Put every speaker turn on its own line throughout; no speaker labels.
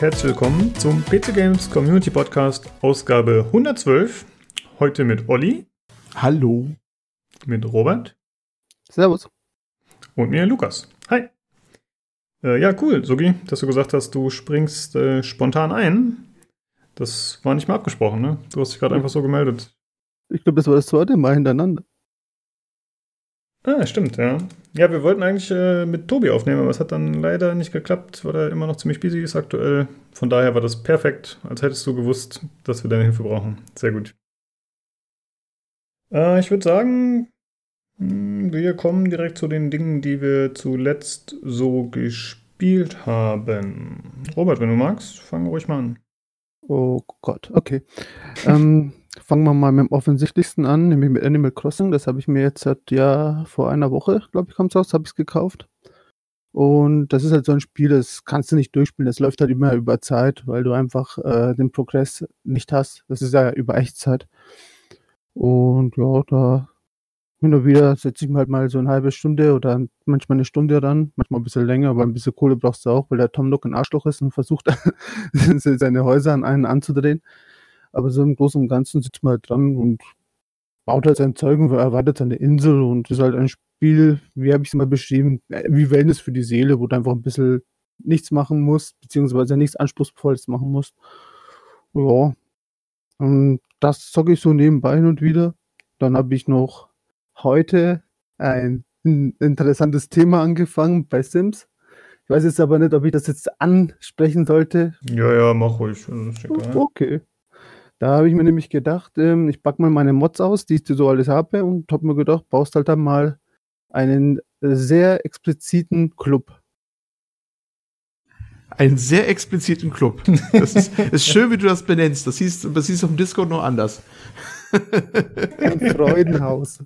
und herzlich willkommen zum PC Games Community Podcast Ausgabe 112. Heute mit Olli.
Hallo.
Mit Robert.
Servus.
Und mir Lukas. Hi. Äh, ja, cool, Sugi, dass du gesagt hast, du springst äh, spontan ein. Das war nicht mal abgesprochen, ne? Du hast dich gerade einfach so gemeldet.
Ich glaube, das war das zweite Mal hintereinander.
Ah, stimmt, ja. Ja, wir wollten eigentlich äh, mit Tobi aufnehmen, aber es hat dann leider nicht geklappt, weil er immer noch ziemlich busy ist aktuell. Von daher war das perfekt, als hättest du gewusst, dass wir deine Hilfe brauchen. Sehr gut. Äh, ich würde sagen, hm, wir kommen direkt zu den Dingen, die wir zuletzt so gespielt haben. Robert, wenn du magst, fang ruhig mal an.
Oh Gott, okay. ähm, fangen wir mal mit dem offensichtlichsten an, nämlich mit Animal Crossing. Das habe ich mir jetzt seit ja vor einer Woche, glaube ich, kommt es raus, habe ich es gekauft. Und das ist halt so ein Spiel, das kannst du nicht durchspielen. Das läuft halt immer über Zeit, weil du einfach äh, den Progress nicht hast. Das ist ja über Echtzeit. Und ja, da hin und wieder setze ich mir halt mal so eine halbe Stunde oder manchmal eine Stunde ran, manchmal ein bisschen länger, aber ein bisschen Kohle brauchst du auch, weil der Tom Nook ein Arschloch ist und versucht, seine Häuser an einen anzudrehen. Aber so im Großen und Ganzen sitzt man halt dran und baut halt sein Zeug und erwartet seine Insel und ist halt ein Spiel, wie habe ich es mal beschrieben, äh, wie Wellness für die Seele, wo du einfach ein bisschen nichts machen musst, beziehungsweise nichts Anspruchsvolles machen musst. Ja. Und das zocke ich so nebenbei hin und wieder. Dann habe ich noch heute ein interessantes Thema angefangen bei Sims. Ich weiß jetzt aber nicht, ob ich das jetzt ansprechen sollte.
Ja, ja, mach ruhig.
Okay. Da habe ich mir nämlich gedacht, ähm, ich packe mal meine Mods aus, die ich so alles habe und habe mir gedacht, baust halt dann mal einen sehr expliziten Club.
Einen sehr expliziten Club. Das ist, ist schön, wie du das benennst. Das hieß, das hieß auf dem Discord noch anders.
Ein Freudenhaus.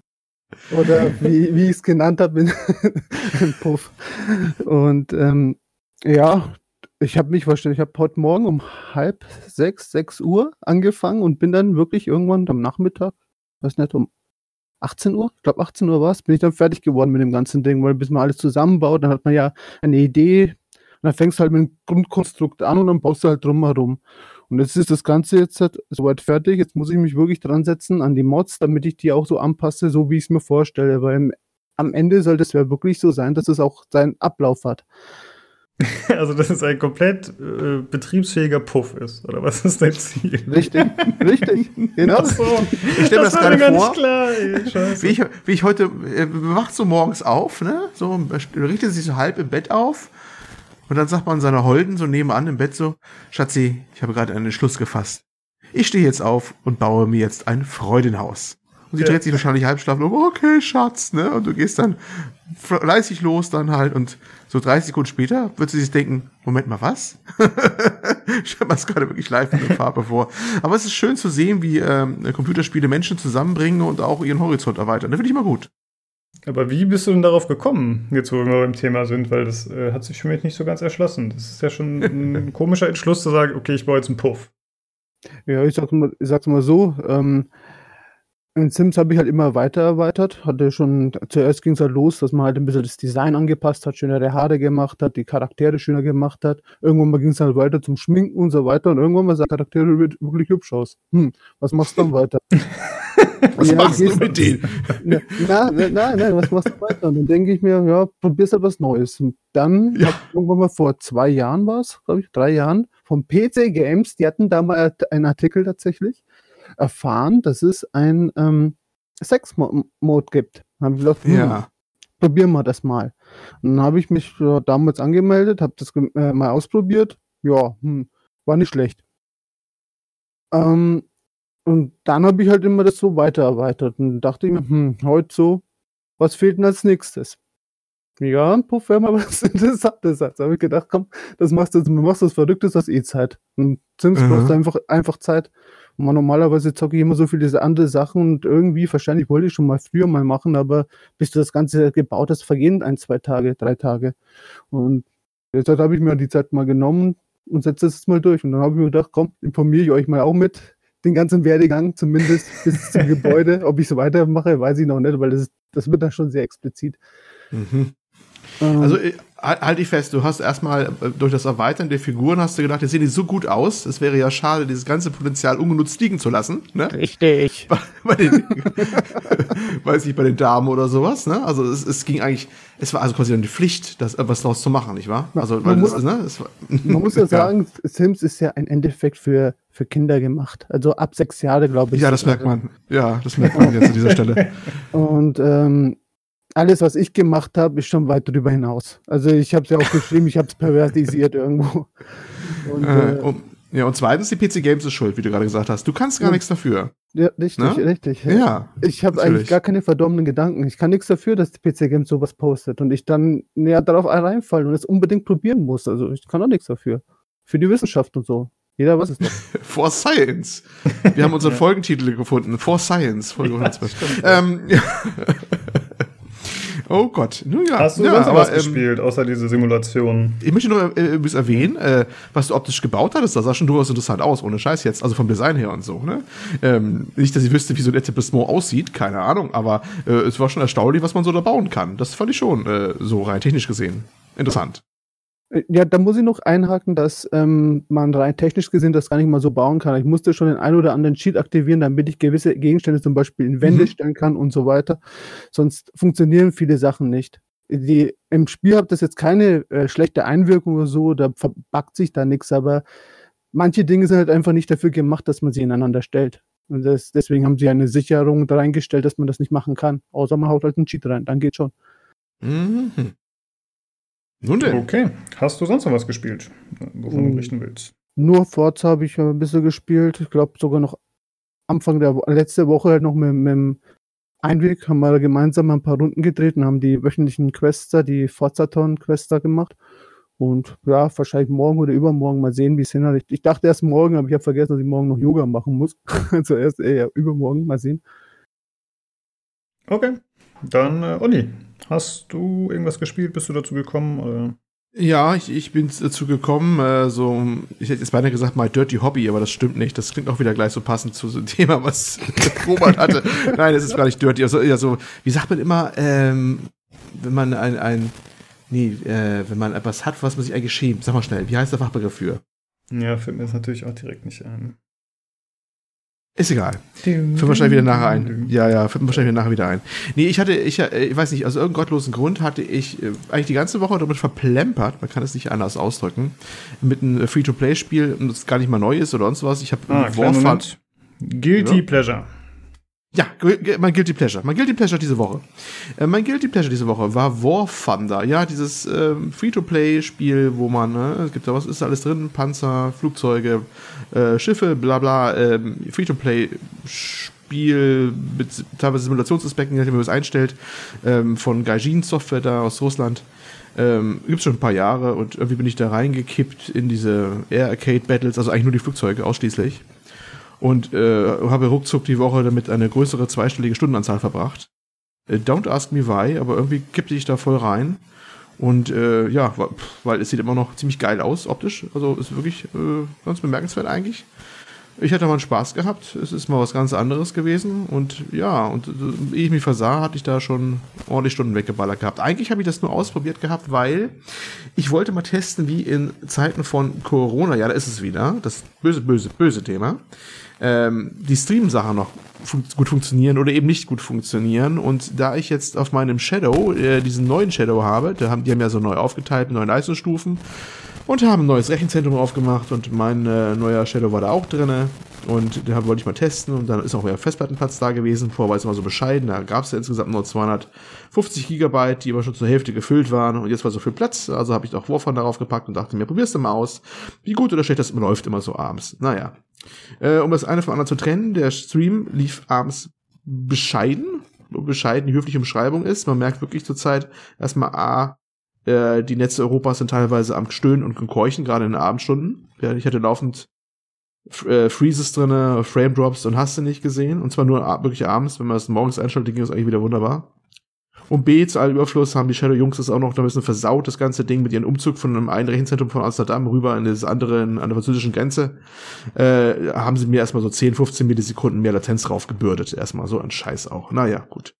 Oder wie, wie ich es genannt habe, ein Puff. Und ähm, ja, ich habe mich vorgestellt, ich habe heute Morgen um halb sechs, sechs Uhr angefangen und bin dann wirklich irgendwann am Nachmittag, weiß nicht, um 18 Uhr, ich glaube 18 Uhr war es, bin ich dann fertig geworden mit dem ganzen Ding, weil bis man alles zusammenbaut, dann hat man ja eine Idee und dann fängst du halt mit dem Grundkonstrukt an und dann baust du halt drumherum. Und jetzt ist das Ganze jetzt halt soweit fertig. Jetzt muss ich mich wirklich dran setzen an die Mods, damit ich die auch so anpasse, so wie ich es mir vorstelle. Weil am Ende sollte es ja wirklich so sein, dass es auch seinen Ablauf hat.
Also, dass es ein komplett äh, betriebsfähiger Puff ist, oder was ist dein Ziel?
Richtig, richtig, genau.
So, ich stelle mir das, das gerade vor, klar, ey, wie, ich, wie ich heute, äh, wacht so morgens auf, ne? So, richtet sich so halb im Bett auf und dann sagt man seiner Holden so nebenan im Bett so, Schatzi, ich habe gerade einen Schluss gefasst. Ich stehe jetzt auf und baue mir jetzt ein Freudenhaus. Und sie ja. dreht sich wahrscheinlich halb schlafen um, okay, Schatz, ne? Und du gehst dann fleißig los dann halt und so 30 Sekunden später wird sie sich denken, Moment mal, was? ich mir das gerade wirklich live in der Farbe vor. Aber es ist schön zu sehen, wie ähm, Computerspiele Menschen zusammenbringen und auch ihren Horizont erweitern. Das finde ich immer gut.
Aber wie bist du denn darauf gekommen, jetzt wo wir beim Thema sind? Weil das äh, hat sich für mich nicht so ganz erschlossen. Das ist ja schon ein komischer Entschluss zu sagen, okay, ich baue jetzt einen Puff.
Ja, ich sag's mal, ich sag's mal so, ähm, in Sims habe ich halt immer weiter erweitert. Hatte schon, zuerst ging es halt los, dass man halt ein bisschen das Design angepasst hat, schönere Haare gemacht hat, die Charaktere schöner gemacht hat. Irgendwann mal ging es halt weiter zum Schminken und so weiter. Und irgendwann mal sah Charaktere wirklich hübsch aus. Hm, was machst du dann weiter?
was ja, machst du mit denen?
Na, nein, nein, was machst du weiter? Und dann denke ich mir, ja, probierst halt was Neues. Und dann, ja. irgendwann mal vor zwei Jahren war es, glaube ich, drei Jahren, vom PC Games, die hatten da mal einen Artikel tatsächlich erfahren, dass es ein ähm, Sex-Mode gibt. Dann habe ich gedacht, hm, ja. probieren wir das mal. Und dann habe ich mich äh, damals angemeldet, habe das äh, mal ausprobiert. Ja, hm, war nicht schlecht. Ähm, und dann habe ich halt immer das so weiter erweitert und dachte ich mir, hm, heute so, was fehlt denn als nächstes? Ja, ein Puff wäre mal was Interessantes. Also habe ich gedacht, komm, das machst du, machst was Verrücktes aus E-Zeit. Und Sims mhm. brauchst einfach, einfach Zeit. Und normalerweise zocke ich immer so viele andere Sachen und irgendwie, wahrscheinlich wollte ich schon mal früher mal machen, aber bis du das Ganze gebaut hast, vergehen ein, zwei Tage, drei Tage. Und deshalb habe ich mir die Zeit mal genommen und setze es mal durch. Und dann habe ich mir gedacht, komm, informiere ich euch mal auch mit den ganzen Werdegang, zumindest bis zum Gebäude. Ob ich so weitermache, weiß ich noch nicht, weil das, das wird dann schon sehr explizit.
Mhm. Ähm, also, äh, halt dich fest, du hast erstmal äh, durch das Erweitern der Figuren hast du gedacht, jetzt sehen die so gut aus, es wäre ja schade, dieses ganze Potenzial ungenutzt liegen zu lassen. Ne?
Richtig.
Bei, bei den, weiß ich, bei den Damen oder sowas. Ne? Also es, es ging eigentlich, es war also quasi eine Pflicht, das was daraus zu machen, nicht wahr? Also
man,
muss,
das, ne, war, man muss ja sagen, Sims ist ja ein Endeffekt für für Kinder gemacht. Also ab sechs Jahre, glaube ich.
Ja, das merkt man. Ja, das merkt man jetzt an dieser Stelle.
Und ähm, alles, was ich gemacht habe, ist schon weit darüber hinaus. Also ich habe es ja auch geschrieben, ich habe es pervertisiert irgendwo.
Und, äh, und, ja, und zweitens, die PC Games ist schuld, wie du gerade gesagt hast. Du kannst gar ja. nichts dafür.
Ja, richtig, ne? richtig.
Ja.
Ich habe eigentlich gar keine verdommenen Gedanken. Ich kann nichts dafür, dass die PC Games sowas postet und ich dann näher darauf reinfallen und es unbedingt probieren muss. Also ich kann auch nichts dafür. Für die Wissenschaft und so. Jeder was ist das?
For Science. Wir haben unseren Folgentitel gefunden. For Science, Folge 112. ähm, ja. Oh Gott.
Nun ja. Hast du ja, sonst aber, was ähm, gespielt, außer diese Simulation?
Ich möchte nur äh, äh erwähnen, äh, was du optisch gebaut hattest. Das sah schon durchaus interessant aus, ohne Scheiß jetzt. Also vom Design her und so. Ne? Ähm, nicht, dass ich wüsste, wie so ein Etablissement aussieht, keine Ahnung. Aber äh, es war schon erstaunlich, was man so da bauen kann. Das fand ich schon äh, so rein technisch gesehen. Interessant.
Ja, da muss ich noch einhaken, dass ähm, man rein technisch gesehen das gar nicht mal so bauen kann. Ich musste schon den einen oder anderen Cheat aktivieren, damit ich gewisse Gegenstände zum Beispiel in Wände mhm. stellen kann und so weiter. Sonst funktionieren viele Sachen nicht. Die, Im Spiel hat das jetzt keine äh, schlechte Einwirkung oder so, da verbackt sich da nichts, aber manche Dinge sind halt einfach nicht dafür gemacht, dass man sie ineinander stellt. Und das, deswegen haben sie eine Sicherung da reingestellt, dass man das nicht machen kann. Außer man haut halt einen Cheat rein, dann geht schon.
Mhm.
Nun denn. Okay. Hast du sonst noch was gespielt, wovon du hm. berichten willst?
Nur Forza habe ich ein bisschen gespielt. Ich glaube sogar noch Anfang der letzte Woche halt noch mit, mit dem Einweg haben wir gemeinsam ein paar Runden gedreht und haben die wöchentlichen Quester, die Forzaton-Quester gemacht. Und ja, wahrscheinlich morgen oder übermorgen mal sehen, wie es hinhaut. Ich dachte erst morgen, aber ich habe vergessen, dass ich morgen noch Yoga machen muss. also erst eher übermorgen mal sehen.
Okay. Dann, äh, Olli, Hast du irgendwas gespielt? Bist du dazu gekommen?
Ja, ich, ich bin dazu gekommen, äh, so, ich hätte jetzt beinahe gesagt, mal Dirty Hobby, aber das stimmt nicht. Das klingt auch wieder gleich so passend zu so einem Thema, was Robert hatte. Nein, es ist gar nicht Dirty. Also, also, wie sagt man immer, ähm, wenn man ein, ein nee, äh, wenn man etwas hat, was man sich eigentlich schämt. Sag mal schnell, wie heißt der Fachbegriff für?
Ja, fällt mir jetzt natürlich auch direkt nicht ein.
Ist egal. Fällt wahrscheinlich wieder nachher ein. Ja, ja, fällt wahrscheinlich nachher wieder ein. Nee, ich hatte, ich, äh, ich weiß nicht, aus irgendeinem gottlosen Grund hatte ich äh, eigentlich die ganze Woche damit verplempert, man kann es nicht anders ausdrücken, mit einem Free-to-Play-Spiel, das gar nicht mal neu ist oder sonst was. Ich habe
ah, Warfare. Guilty ja. Pleasure.
Ja, mein Guilty Pleasure. Mein Guilty Pleasure diese Woche. Äh, mein Guilty Pleasure diese Woche war War Thunder. Ja, dieses äh, Free-to-Play-Spiel, wo man, ne, es gibt da was, ist da alles drin? Panzer, Flugzeuge, äh, Schiffe, bla bla. Ähm, Free-to-Play-Spiel mit teilweise Simulationsaspekten, nachdem, man es einstellt, ähm, von Gaijin Software da aus Russland. Ähm, Gibt schon ein paar Jahre und irgendwie bin ich da reingekippt in diese Air Arcade Battles, also eigentlich nur die Flugzeuge ausschließlich und äh, habe ruckzuck die Woche damit eine größere zweistellige Stundenanzahl verbracht. Äh, don't ask me why, aber irgendwie kippte ich da voll rein. Und äh, ja, weil es sieht immer noch ziemlich geil aus, optisch. Also ist wirklich äh, ganz bemerkenswert eigentlich. Ich hatte mal Spaß gehabt. Es ist mal was ganz anderes gewesen. Und ja, und äh, ehe ich mich versah, hatte ich da schon ordentlich Stunden weggeballert gehabt. Eigentlich habe ich das nur ausprobiert gehabt, weil ich wollte mal testen, wie in Zeiten von Corona, ja, da ist es wieder, das böse, böse, böse Thema, ähm, die Stream-Sachen noch fun gut funktionieren oder eben nicht gut funktionieren. Und da ich jetzt auf meinem Shadow äh, diesen neuen Shadow habe, da haben, die haben ja so neu aufgeteilt, neue Leistungsstufen und haben ein neues Rechenzentrum aufgemacht und mein äh, neuer Shadow war da auch drinne und den wollte ich mal testen und dann ist auch mehr Festplattenplatz da gewesen. Vorher war es immer so bescheiden, da gab es ja insgesamt nur 250 Gigabyte, die aber schon zur Hälfte gefüllt waren und jetzt war so viel Platz, also habe ich auch Warframe darauf gepackt und dachte mir, probierst du mal aus, wie gut oder schlecht das läuft immer so abends. Naja, äh, um das eine von anderen zu trennen, der Stream lief abends bescheiden, bescheiden die höfliche Umschreibung ist. Man merkt wirklich zurzeit erstmal A, äh, die Netze Europas sind teilweise am Stöhnen und Keuchen, gerade in den Abendstunden. Ja, ich hatte laufend äh, Freezes drinne, Frame Drops und hast du nicht gesehen. Und zwar nur wirklich abends, wenn man es morgens einschaltet, ging es eigentlich wieder wunderbar. Und B, zu allem Überfluss haben die Shadow Jungs das auch noch ein bisschen versaut, das ganze Ding mit ihrem Umzug von einem einen Rechenzentrum von Amsterdam rüber in das andere an der französischen Grenze. Äh, haben sie mir erstmal so 10, 15 Millisekunden mehr Latenz draufgebürdet. Erstmal so ein Scheiß auch. Naja, gut.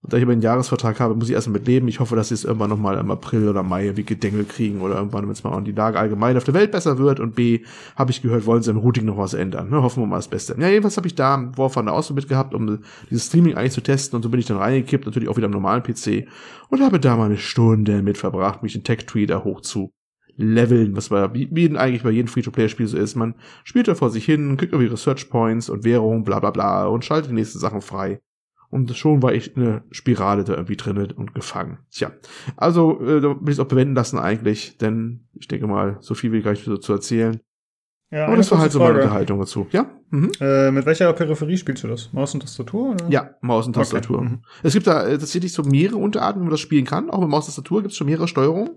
Und da ich aber einen Jahresvertrag habe, muss ich erstmal mit leben. Ich hoffe, dass sie es irgendwann nochmal im April oder Mai wie Gedengel kriegen oder irgendwann, wenn es mal die Lage allgemein auf der Welt besser wird. Und B, habe ich gehört, wollen sie im Routing noch was ändern. Ne? Hoffen wir mal das Beste. Ja, jedenfalls habe ich da War von der Auswahl mitgehabt, um dieses Streaming eigentlich zu testen. Und so bin ich dann reingekippt, natürlich auch wieder am normalen PC. Und habe da mal eine Stunde mit verbracht, mich den Tech-Tree da hoch zu leveln, was bei, wie eigentlich bei jedem Free-to-Play-Spiel so ist. Man spielt da vor sich hin, kriegt irgendwie Research Points und Währung, bla bla bla und schaltet die nächsten Sachen frei. Und schon war ich eine Spirale da irgendwie drin und gefangen. Tja, also äh, da will ich es auch bewenden lassen eigentlich, denn ich denke mal, so viel will ich gar nicht so zu erzählen. Ja, Aber das war halt so meine Unterhaltung dazu. Ja?
Mhm. Äh, mit welcher Peripherie spielst du das? Maus und Tastatur? Oder?
Ja, Maus und Tastatur. Okay. Mhm. Es gibt da äh, tatsächlich so mehrere Unterarten, wie man das spielen kann. Auch mit Maus und Tastatur gibt es schon mehrere Steuerungen.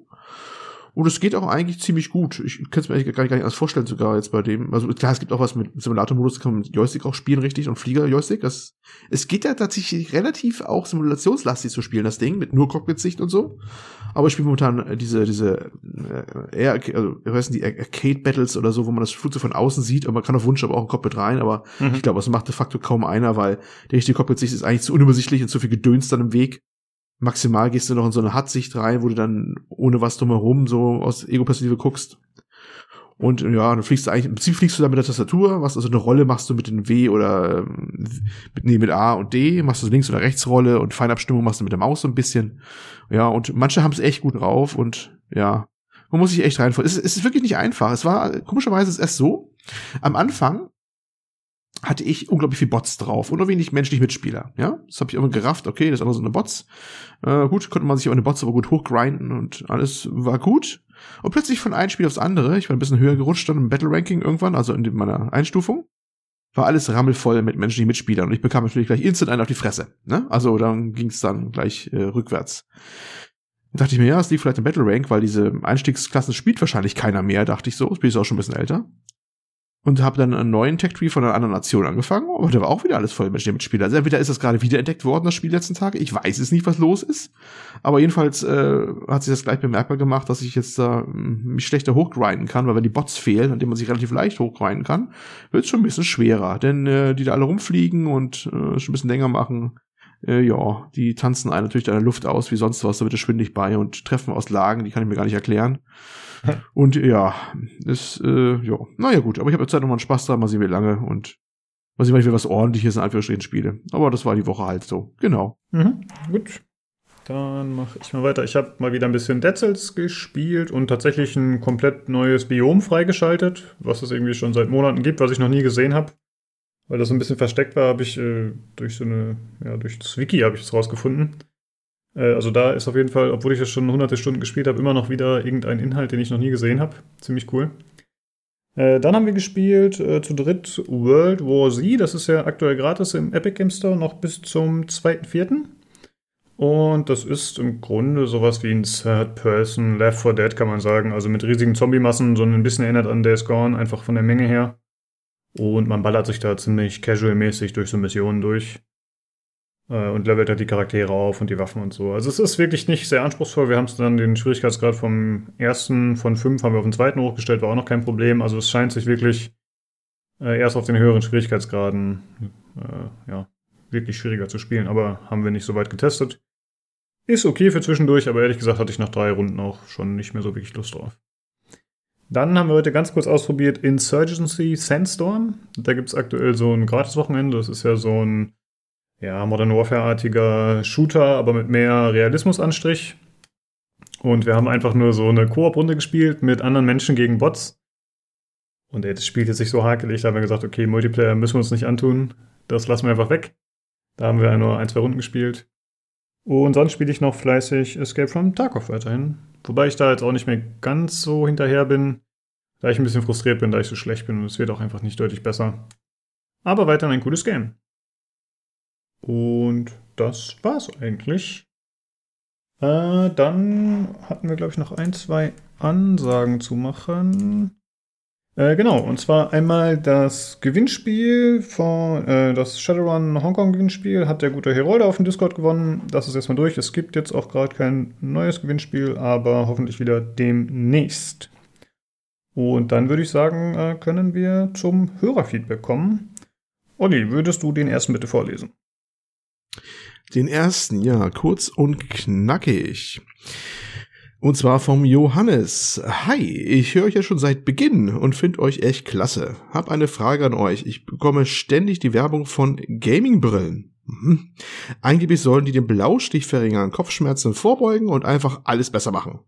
Und es geht auch eigentlich ziemlich gut. Ich kann es mir eigentlich gar nicht, gar nicht anders vorstellen, sogar jetzt bei dem. Also klar, es gibt auch was mit Simulator-Modus, kann man mit Joystick auch spielen, richtig, und Flieger-Joystick. Das, es geht ja tatsächlich relativ auch simulationslastig zu spielen, das Ding, mit nur Cockpit-Sicht und so. Aber ich spiele momentan diese, diese, äh, eher, also, ich weiß nicht, die Arcade-Battles oder so, wo man das Flugzeug von außen sieht, und man kann auf Wunsch aber auch ein Cockpit rein, aber mhm. ich glaube, das macht de facto kaum einer, weil der richtige Cockpit-Sicht ist eigentlich zu unübersichtlich und zu viel Gedöns dann im Weg maximal gehst du noch in so eine Hut-Sicht rein, wo du dann ohne was drumherum so aus Ego-Perspektive guckst. Und ja, dann fliegst du eigentlich, im Prinzip fliegst du da mit der Tastatur, was also eine Rolle machst du mit den W oder ähm, mit, nee, mit A und D, machst du Links- oder Rechtsrolle und Feinabstimmung machst du mit der Maus so ein bisschen. Ja, und manche haben es echt gut drauf und ja, man muss sich echt reinfallen. Es, es ist wirklich nicht einfach. Es war komischerweise ist erst so. Am Anfang hatte ich unglaublich viel Bots drauf und nur wenig menschlich Mitspieler. Ja, das habe ich immer gerafft. Okay, das ist alles so eine Bots. Äh, gut, konnte man sich auch eine Bots aber gut hochgrinden und alles war gut. Und plötzlich von einem Spiel aufs andere, ich war ein bisschen höher gerutscht dann im Battle Ranking irgendwann, also in meiner Einstufung, war alles rammelvoll mit menschlichen Mitspielern und ich bekam natürlich gleich instant einen auf die Fresse. Ne? Also dann ging es dann gleich äh, rückwärts. Da dachte ich mir, ja, es liegt vielleicht im Battle Rank, weil diese Einstiegsklassen spielt wahrscheinlich keiner mehr, dachte ich so. Das Spiel ist auch schon ein bisschen älter und habe dann einen neuen Tech Tree von einer anderen Nation angefangen, aber da war auch wieder alles voll mit Mitspielern. Also entweder ist das gerade wiederentdeckt worden, das Spiel letzten Tage. Ich weiß es nicht, was los ist. Aber jedenfalls äh, hat sich das gleich bemerkbar gemacht, dass ich jetzt da äh, mich schlechter hochgrinden kann, weil wenn die Bots fehlen, an denen man sich relativ leicht hochgrinden kann, wird es schon ein bisschen schwerer. Denn äh, die da alle rumfliegen und äh, schon ein bisschen länger machen, äh, ja, die tanzen einen natürlich in der Luft aus wie sonst was, da wird es schwindig bei und treffen aus Lagen, die kann ich mir gar nicht erklären. und ja, ist, äh, ja, naja gut, aber ich habe jetzt halt nochmal einen Spaß dran, mal sehen wie lange und mal sehen, wenn ich wieder was ordentliches in Anführungsstrichen spiele. Aber das war die Woche halt so, genau.
Mhm, gut. Dann mache ich mal weiter. Ich habe mal wieder ein bisschen Dead Cells gespielt und tatsächlich ein komplett neues Biom freigeschaltet, was es irgendwie schon seit Monaten gibt, was ich noch nie gesehen habe. Weil das so ein bisschen versteckt war, habe ich äh, durch so eine, ja, durch das Wiki habe ich es rausgefunden. Äh, also da ist auf jeden Fall, obwohl ich das schon hunderte Stunden gespielt habe, immer noch wieder irgendein Inhalt, den ich noch nie gesehen habe. Ziemlich cool. Äh, dann haben wir gespielt äh, zu dritt World War Z. Das ist ja aktuell gratis im Epic Game Store noch bis zum 2.4. Und das ist im Grunde sowas wie ein Third-Person Left 4 Dead, kann man sagen. Also mit riesigen Zombie-Massen, so ein bisschen erinnert an Days Gone, einfach von der Menge her. Und man ballert sich da ziemlich casual-mäßig durch so Missionen durch. Äh, und levelt halt die Charaktere auf und die Waffen und so. Also es ist wirklich nicht sehr anspruchsvoll. Wir haben es dann den Schwierigkeitsgrad vom ersten von fünf haben wir auf den zweiten hochgestellt, war auch noch kein Problem. Also es scheint sich wirklich äh, erst auf den höheren Schwierigkeitsgraden äh, ja, wirklich schwieriger zu spielen, aber haben wir nicht so weit getestet. Ist okay für zwischendurch, aber ehrlich gesagt hatte ich nach drei Runden auch schon nicht mehr so wirklich Lust drauf. Dann haben wir heute ganz kurz ausprobiert Insurgency Sandstorm. Da gibt es aktuell so ein Gratis-Wochenende. Das ist ja so ein ja, Modern Warfare-artiger Shooter, aber mit mehr Realismusanstrich. Und wir haben einfach nur so eine Koop-Runde gespielt mit anderen Menschen gegen Bots. Und ey, das spielt jetzt nicht so hakelig. Da haben wir gesagt, okay, Multiplayer müssen wir uns nicht antun. Das lassen wir einfach weg. Da haben wir nur ein, zwei Runden gespielt. Und sonst spiele ich noch fleißig Escape from Tarkov weiterhin. Wobei ich da jetzt auch nicht mehr ganz so hinterher bin, da ich ein bisschen frustriert bin, da ich so schlecht bin und es wird auch einfach nicht deutlich besser. Aber weiterhin ein cooles Game. Und das war's eigentlich. Äh, dann hatten wir, glaube ich, noch ein, zwei Ansagen zu machen. Äh, genau, und zwar einmal das Gewinnspiel von äh, das Shadowrun Hongkong Gewinnspiel hat der gute Herolde auf dem Discord gewonnen. Das ist erstmal durch. Es gibt jetzt auch gerade kein neues Gewinnspiel, aber hoffentlich wieder demnächst. Und dann würde ich sagen, äh, können wir zum Hörerfeedback kommen. Olli, würdest du den ersten bitte vorlesen?
Den ersten, ja, kurz und knackig. Und zwar vom Johannes. Hi, ich höre euch ja schon seit Beginn und finde euch echt klasse. Hab eine Frage an euch. Ich bekomme ständig die Werbung von Gaming-Brillen. Mhm. Angeblich sollen die den Blaustich verringern, Kopfschmerzen vorbeugen und einfach alles besser machen.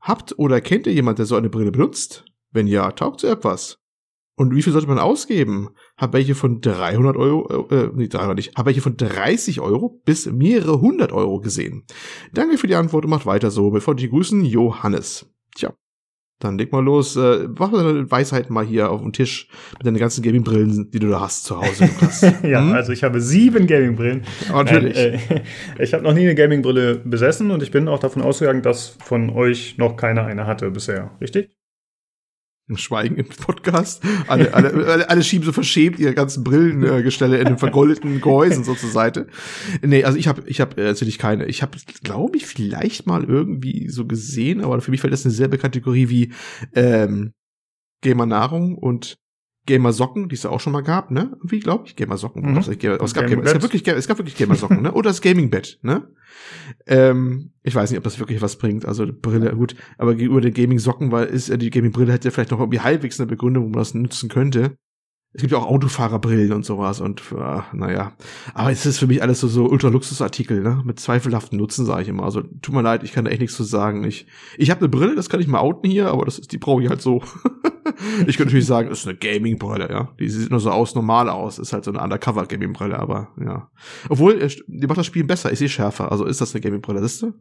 Habt oder kennt ihr jemand, der so eine Brille benutzt? Wenn ja, taugt sie etwas? Und wie viel sollte man ausgeben? Hab welche von 300 Euro, äh, äh nee, 300 nicht, hab welche von 30 Euro bis mehrere hundert Euro gesehen. Danke für die Antwort und macht weiter so. Bevor die grüßen, Johannes. Tja, dann leg mal los, äh, mach deine Weisheit mal hier auf den Tisch mit deinen ganzen Gaming-Brillen, die du da hast zu Hause.
ja, hm? also ich habe sieben Gaming-Brillen.
Natürlich.
Äh, ich habe noch nie eine Gaming-Brille besessen und ich bin auch davon ausgegangen, dass von euch noch keiner eine hatte bisher. Richtig?
Schweigen im Podcast. Alle, alle, alle, alle schieben so verschämt ihre ganzen Brillengestelle in den vergoldeten Gehäusen so zur Seite. Nee, also ich habe ich hab natürlich keine. Ich habe, glaube ich, vielleicht mal irgendwie so gesehen, aber für mich fällt das eine selbe Kategorie wie ähm, Gamer Nahrung und Gamer Socken, die es ja auch schon mal gab, ne? Wie glaube ich, Gamer Socken. Mhm. Es, gab, es, gab, es, gab wirklich, es gab wirklich Gamer Socken, ne? Oder das Gaming Bett, ne? Ähm, ich weiß nicht, ob das wirklich was bringt. Also Brille, gut, aber gegenüber den Gaming Socken, weil ist die Gaming Brille hätte vielleicht noch irgendwie halbwegs eine Begründung, wo man das nutzen könnte. Es gibt ja auch Autofahrerbrillen und sowas und äh, naja. Aber es ist für mich alles so, so Ultra-Luxus-Artikel, ne? Mit zweifelhaften Nutzen, sage ich immer. Also tut mir leid, ich kann da echt nichts zu sagen. Ich, ich habe eine Brille, das kann ich mal outen hier, aber das ist, die brauche ich halt so. ich könnte natürlich sagen, das ist eine Gaming-Brille, ja. Die sieht nur so aus, normal aus. Ist halt so eine Undercover-Gaming-Brille, aber ja. Obwohl, die macht das Spiel besser, ich sehe schärfer. Also ist das eine Gaming-Brille, siehst du?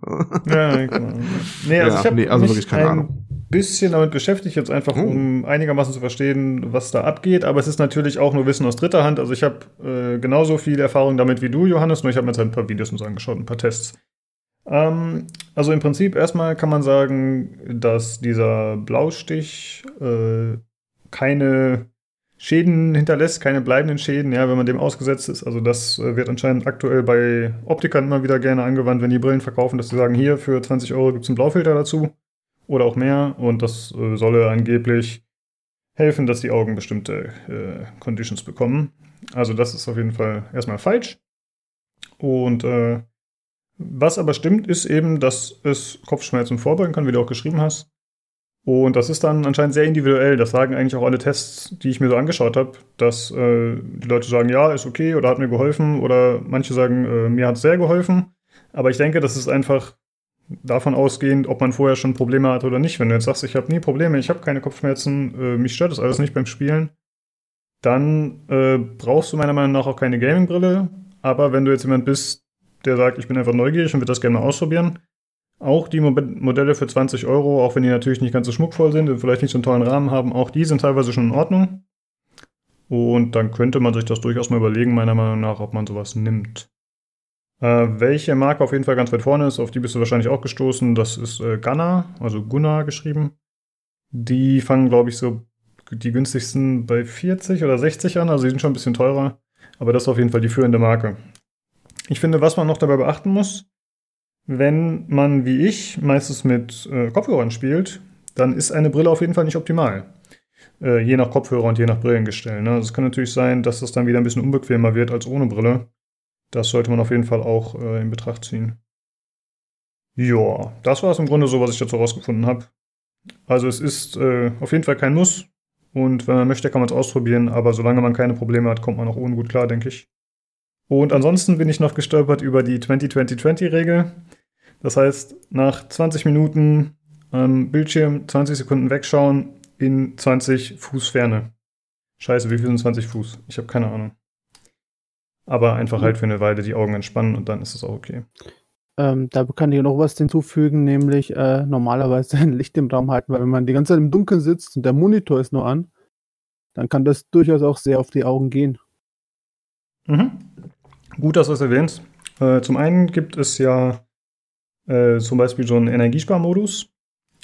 ja, genau.
Nee, also ja, ich habe nee, also wirklich keine Ahnung. Bisschen damit beschäftigt, jetzt einfach, hm. um einigermaßen zu verstehen, was da abgeht. Aber es ist natürlich auch nur Wissen aus dritter Hand. Also ich habe äh, genauso viel Erfahrung damit wie du, Johannes, nur ich habe mir jetzt halt ein paar Videos und so angeschaut, ein paar Tests. Ähm, also im Prinzip erstmal kann man sagen, dass dieser Blaustich äh, keine Schäden hinterlässt, keine bleibenden Schäden, ja, wenn man dem ausgesetzt ist. Also das äh, wird anscheinend aktuell bei Optikern immer wieder gerne angewandt, wenn die Brillen verkaufen, dass sie sagen, hier für 20 Euro gibt es einen Blaufilter dazu oder auch mehr und das äh, solle angeblich helfen, dass die Augen bestimmte äh, Conditions bekommen. Also das ist auf jeden Fall erstmal falsch. Und äh, was aber stimmt, ist eben, dass es Kopfschmerzen vorbeugen kann, wie du auch geschrieben hast. Und das ist dann anscheinend sehr individuell. Das sagen eigentlich auch alle Tests, die ich mir so angeschaut habe, dass äh, die Leute sagen, ja, ist okay oder hat mir geholfen oder manche sagen, äh, mir hat es sehr geholfen. Aber ich denke, das ist einfach davon ausgehend, ob man vorher schon Probleme hat oder nicht. Wenn du jetzt sagst, ich habe nie Probleme, ich habe keine Kopfschmerzen, äh, mich stört das alles nicht beim Spielen, dann äh, brauchst du meiner Meinung nach auch keine Gaming-Brille. Aber wenn du jetzt jemand bist, der sagt, ich bin einfach neugierig und würde das gerne mal ausprobieren. Auch die Modelle für 20 Euro, auch wenn die natürlich nicht ganz so schmuckvoll sind und vielleicht nicht so einen tollen Rahmen haben, auch die sind teilweise schon in Ordnung. Und dann könnte man sich das durchaus mal überlegen, meiner Meinung nach, ob man sowas nimmt. Äh, welche Marke auf jeden Fall ganz weit vorne ist, auf die bist du wahrscheinlich auch gestoßen, das ist äh, Gunnar, also Gunnar geschrieben. Die fangen, glaube ich, so die günstigsten bei 40 oder 60 an, also die sind schon ein bisschen teurer. Aber das ist auf jeden Fall die führende Marke. Ich finde, was man noch dabei beachten muss, wenn man wie ich meistens mit äh, Kopfhörern spielt, dann ist eine Brille auf jeden Fall nicht optimal. Äh, je nach Kopfhörer und je nach Brillengestell. Ne? Also es kann natürlich sein, dass das dann wieder ein bisschen unbequemer wird als ohne Brille. Das sollte man auf jeden Fall auch äh, in Betracht ziehen. Ja, das war es im Grunde so, was ich dazu rausgefunden habe. Also es ist äh, auf jeden Fall kein Muss. Und wenn man möchte, kann man es ausprobieren. Aber solange man keine Probleme hat, kommt man auch ohne gut klar, denke ich. Und ansonsten bin ich noch gestolpert über die 20-20-20-Regel. Das heißt, nach 20 Minuten am Bildschirm 20 Sekunden wegschauen in 20 Fuß Ferne. Scheiße, wie viel sind 20 Fuß? Ich habe keine Ahnung. Aber einfach halt für eine Weile die Augen entspannen und dann ist es auch okay.
Ähm, da kann ich noch was hinzufügen, nämlich äh, normalerweise ein Licht im Raum halten, weil wenn man die ganze Zeit im Dunkeln sitzt und der Monitor ist nur an, dann kann das durchaus auch sehr auf die Augen gehen.
Mhm. Gut, dass du es erwähnst. Äh, zum einen gibt es ja äh, zum Beispiel so einen Energiesparmodus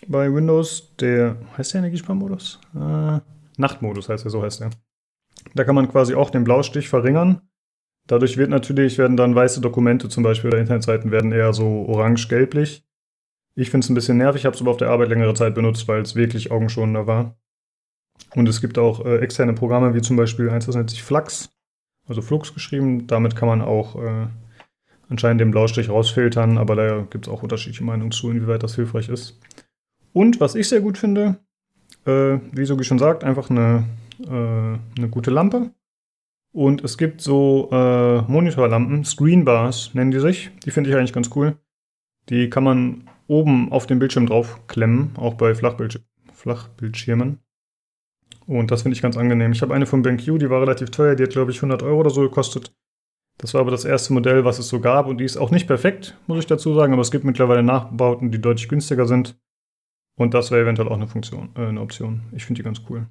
bei Windows. Der heißt der Energiesparmodus? Äh, Nachtmodus heißt er, so heißt er. Da kann man quasi auch den Blaustich verringern. Dadurch wird natürlich, werden dann weiße Dokumente zum Beispiel oder Internetseiten werden eher so orange-gelblich. Ich finde es ein bisschen nervig, ich habe es aber auf der Arbeit längere Zeit benutzt, weil es wirklich augenschonender war. Und es gibt auch äh, externe Programme, wie zum Beispiel eins, das nennt sich Flux also Flux geschrieben. Damit kann man auch äh, anscheinend den Blaustrich rausfiltern, aber da gibt es auch unterschiedliche Meinungen zu, inwieweit das hilfreich ist. Und was ich sehr gut finde, äh, wie Sogi schon sagt, einfach eine, äh, eine gute Lampe. Und es gibt so äh, Monitorlampen, Screenbars nennen die sich. Die finde ich eigentlich ganz cool. Die kann man oben auf den Bildschirm drauf klemmen, auch bei Flachbildsch Flachbildschirmen. Und das finde ich ganz angenehm. Ich habe eine von BenQ, die war relativ teuer, die hat glaube ich 100 Euro oder so gekostet. Das war aber das erste Modell, was es so gab und die ist auch nicht perfekt, muss ich dazu sagen, aber es gibt mittlerweile Nachbauten, die deutlich günstiger sind. Und das wäre eventuell auch eine Funktion, äh, eine Option. Ich finde die ganz cool.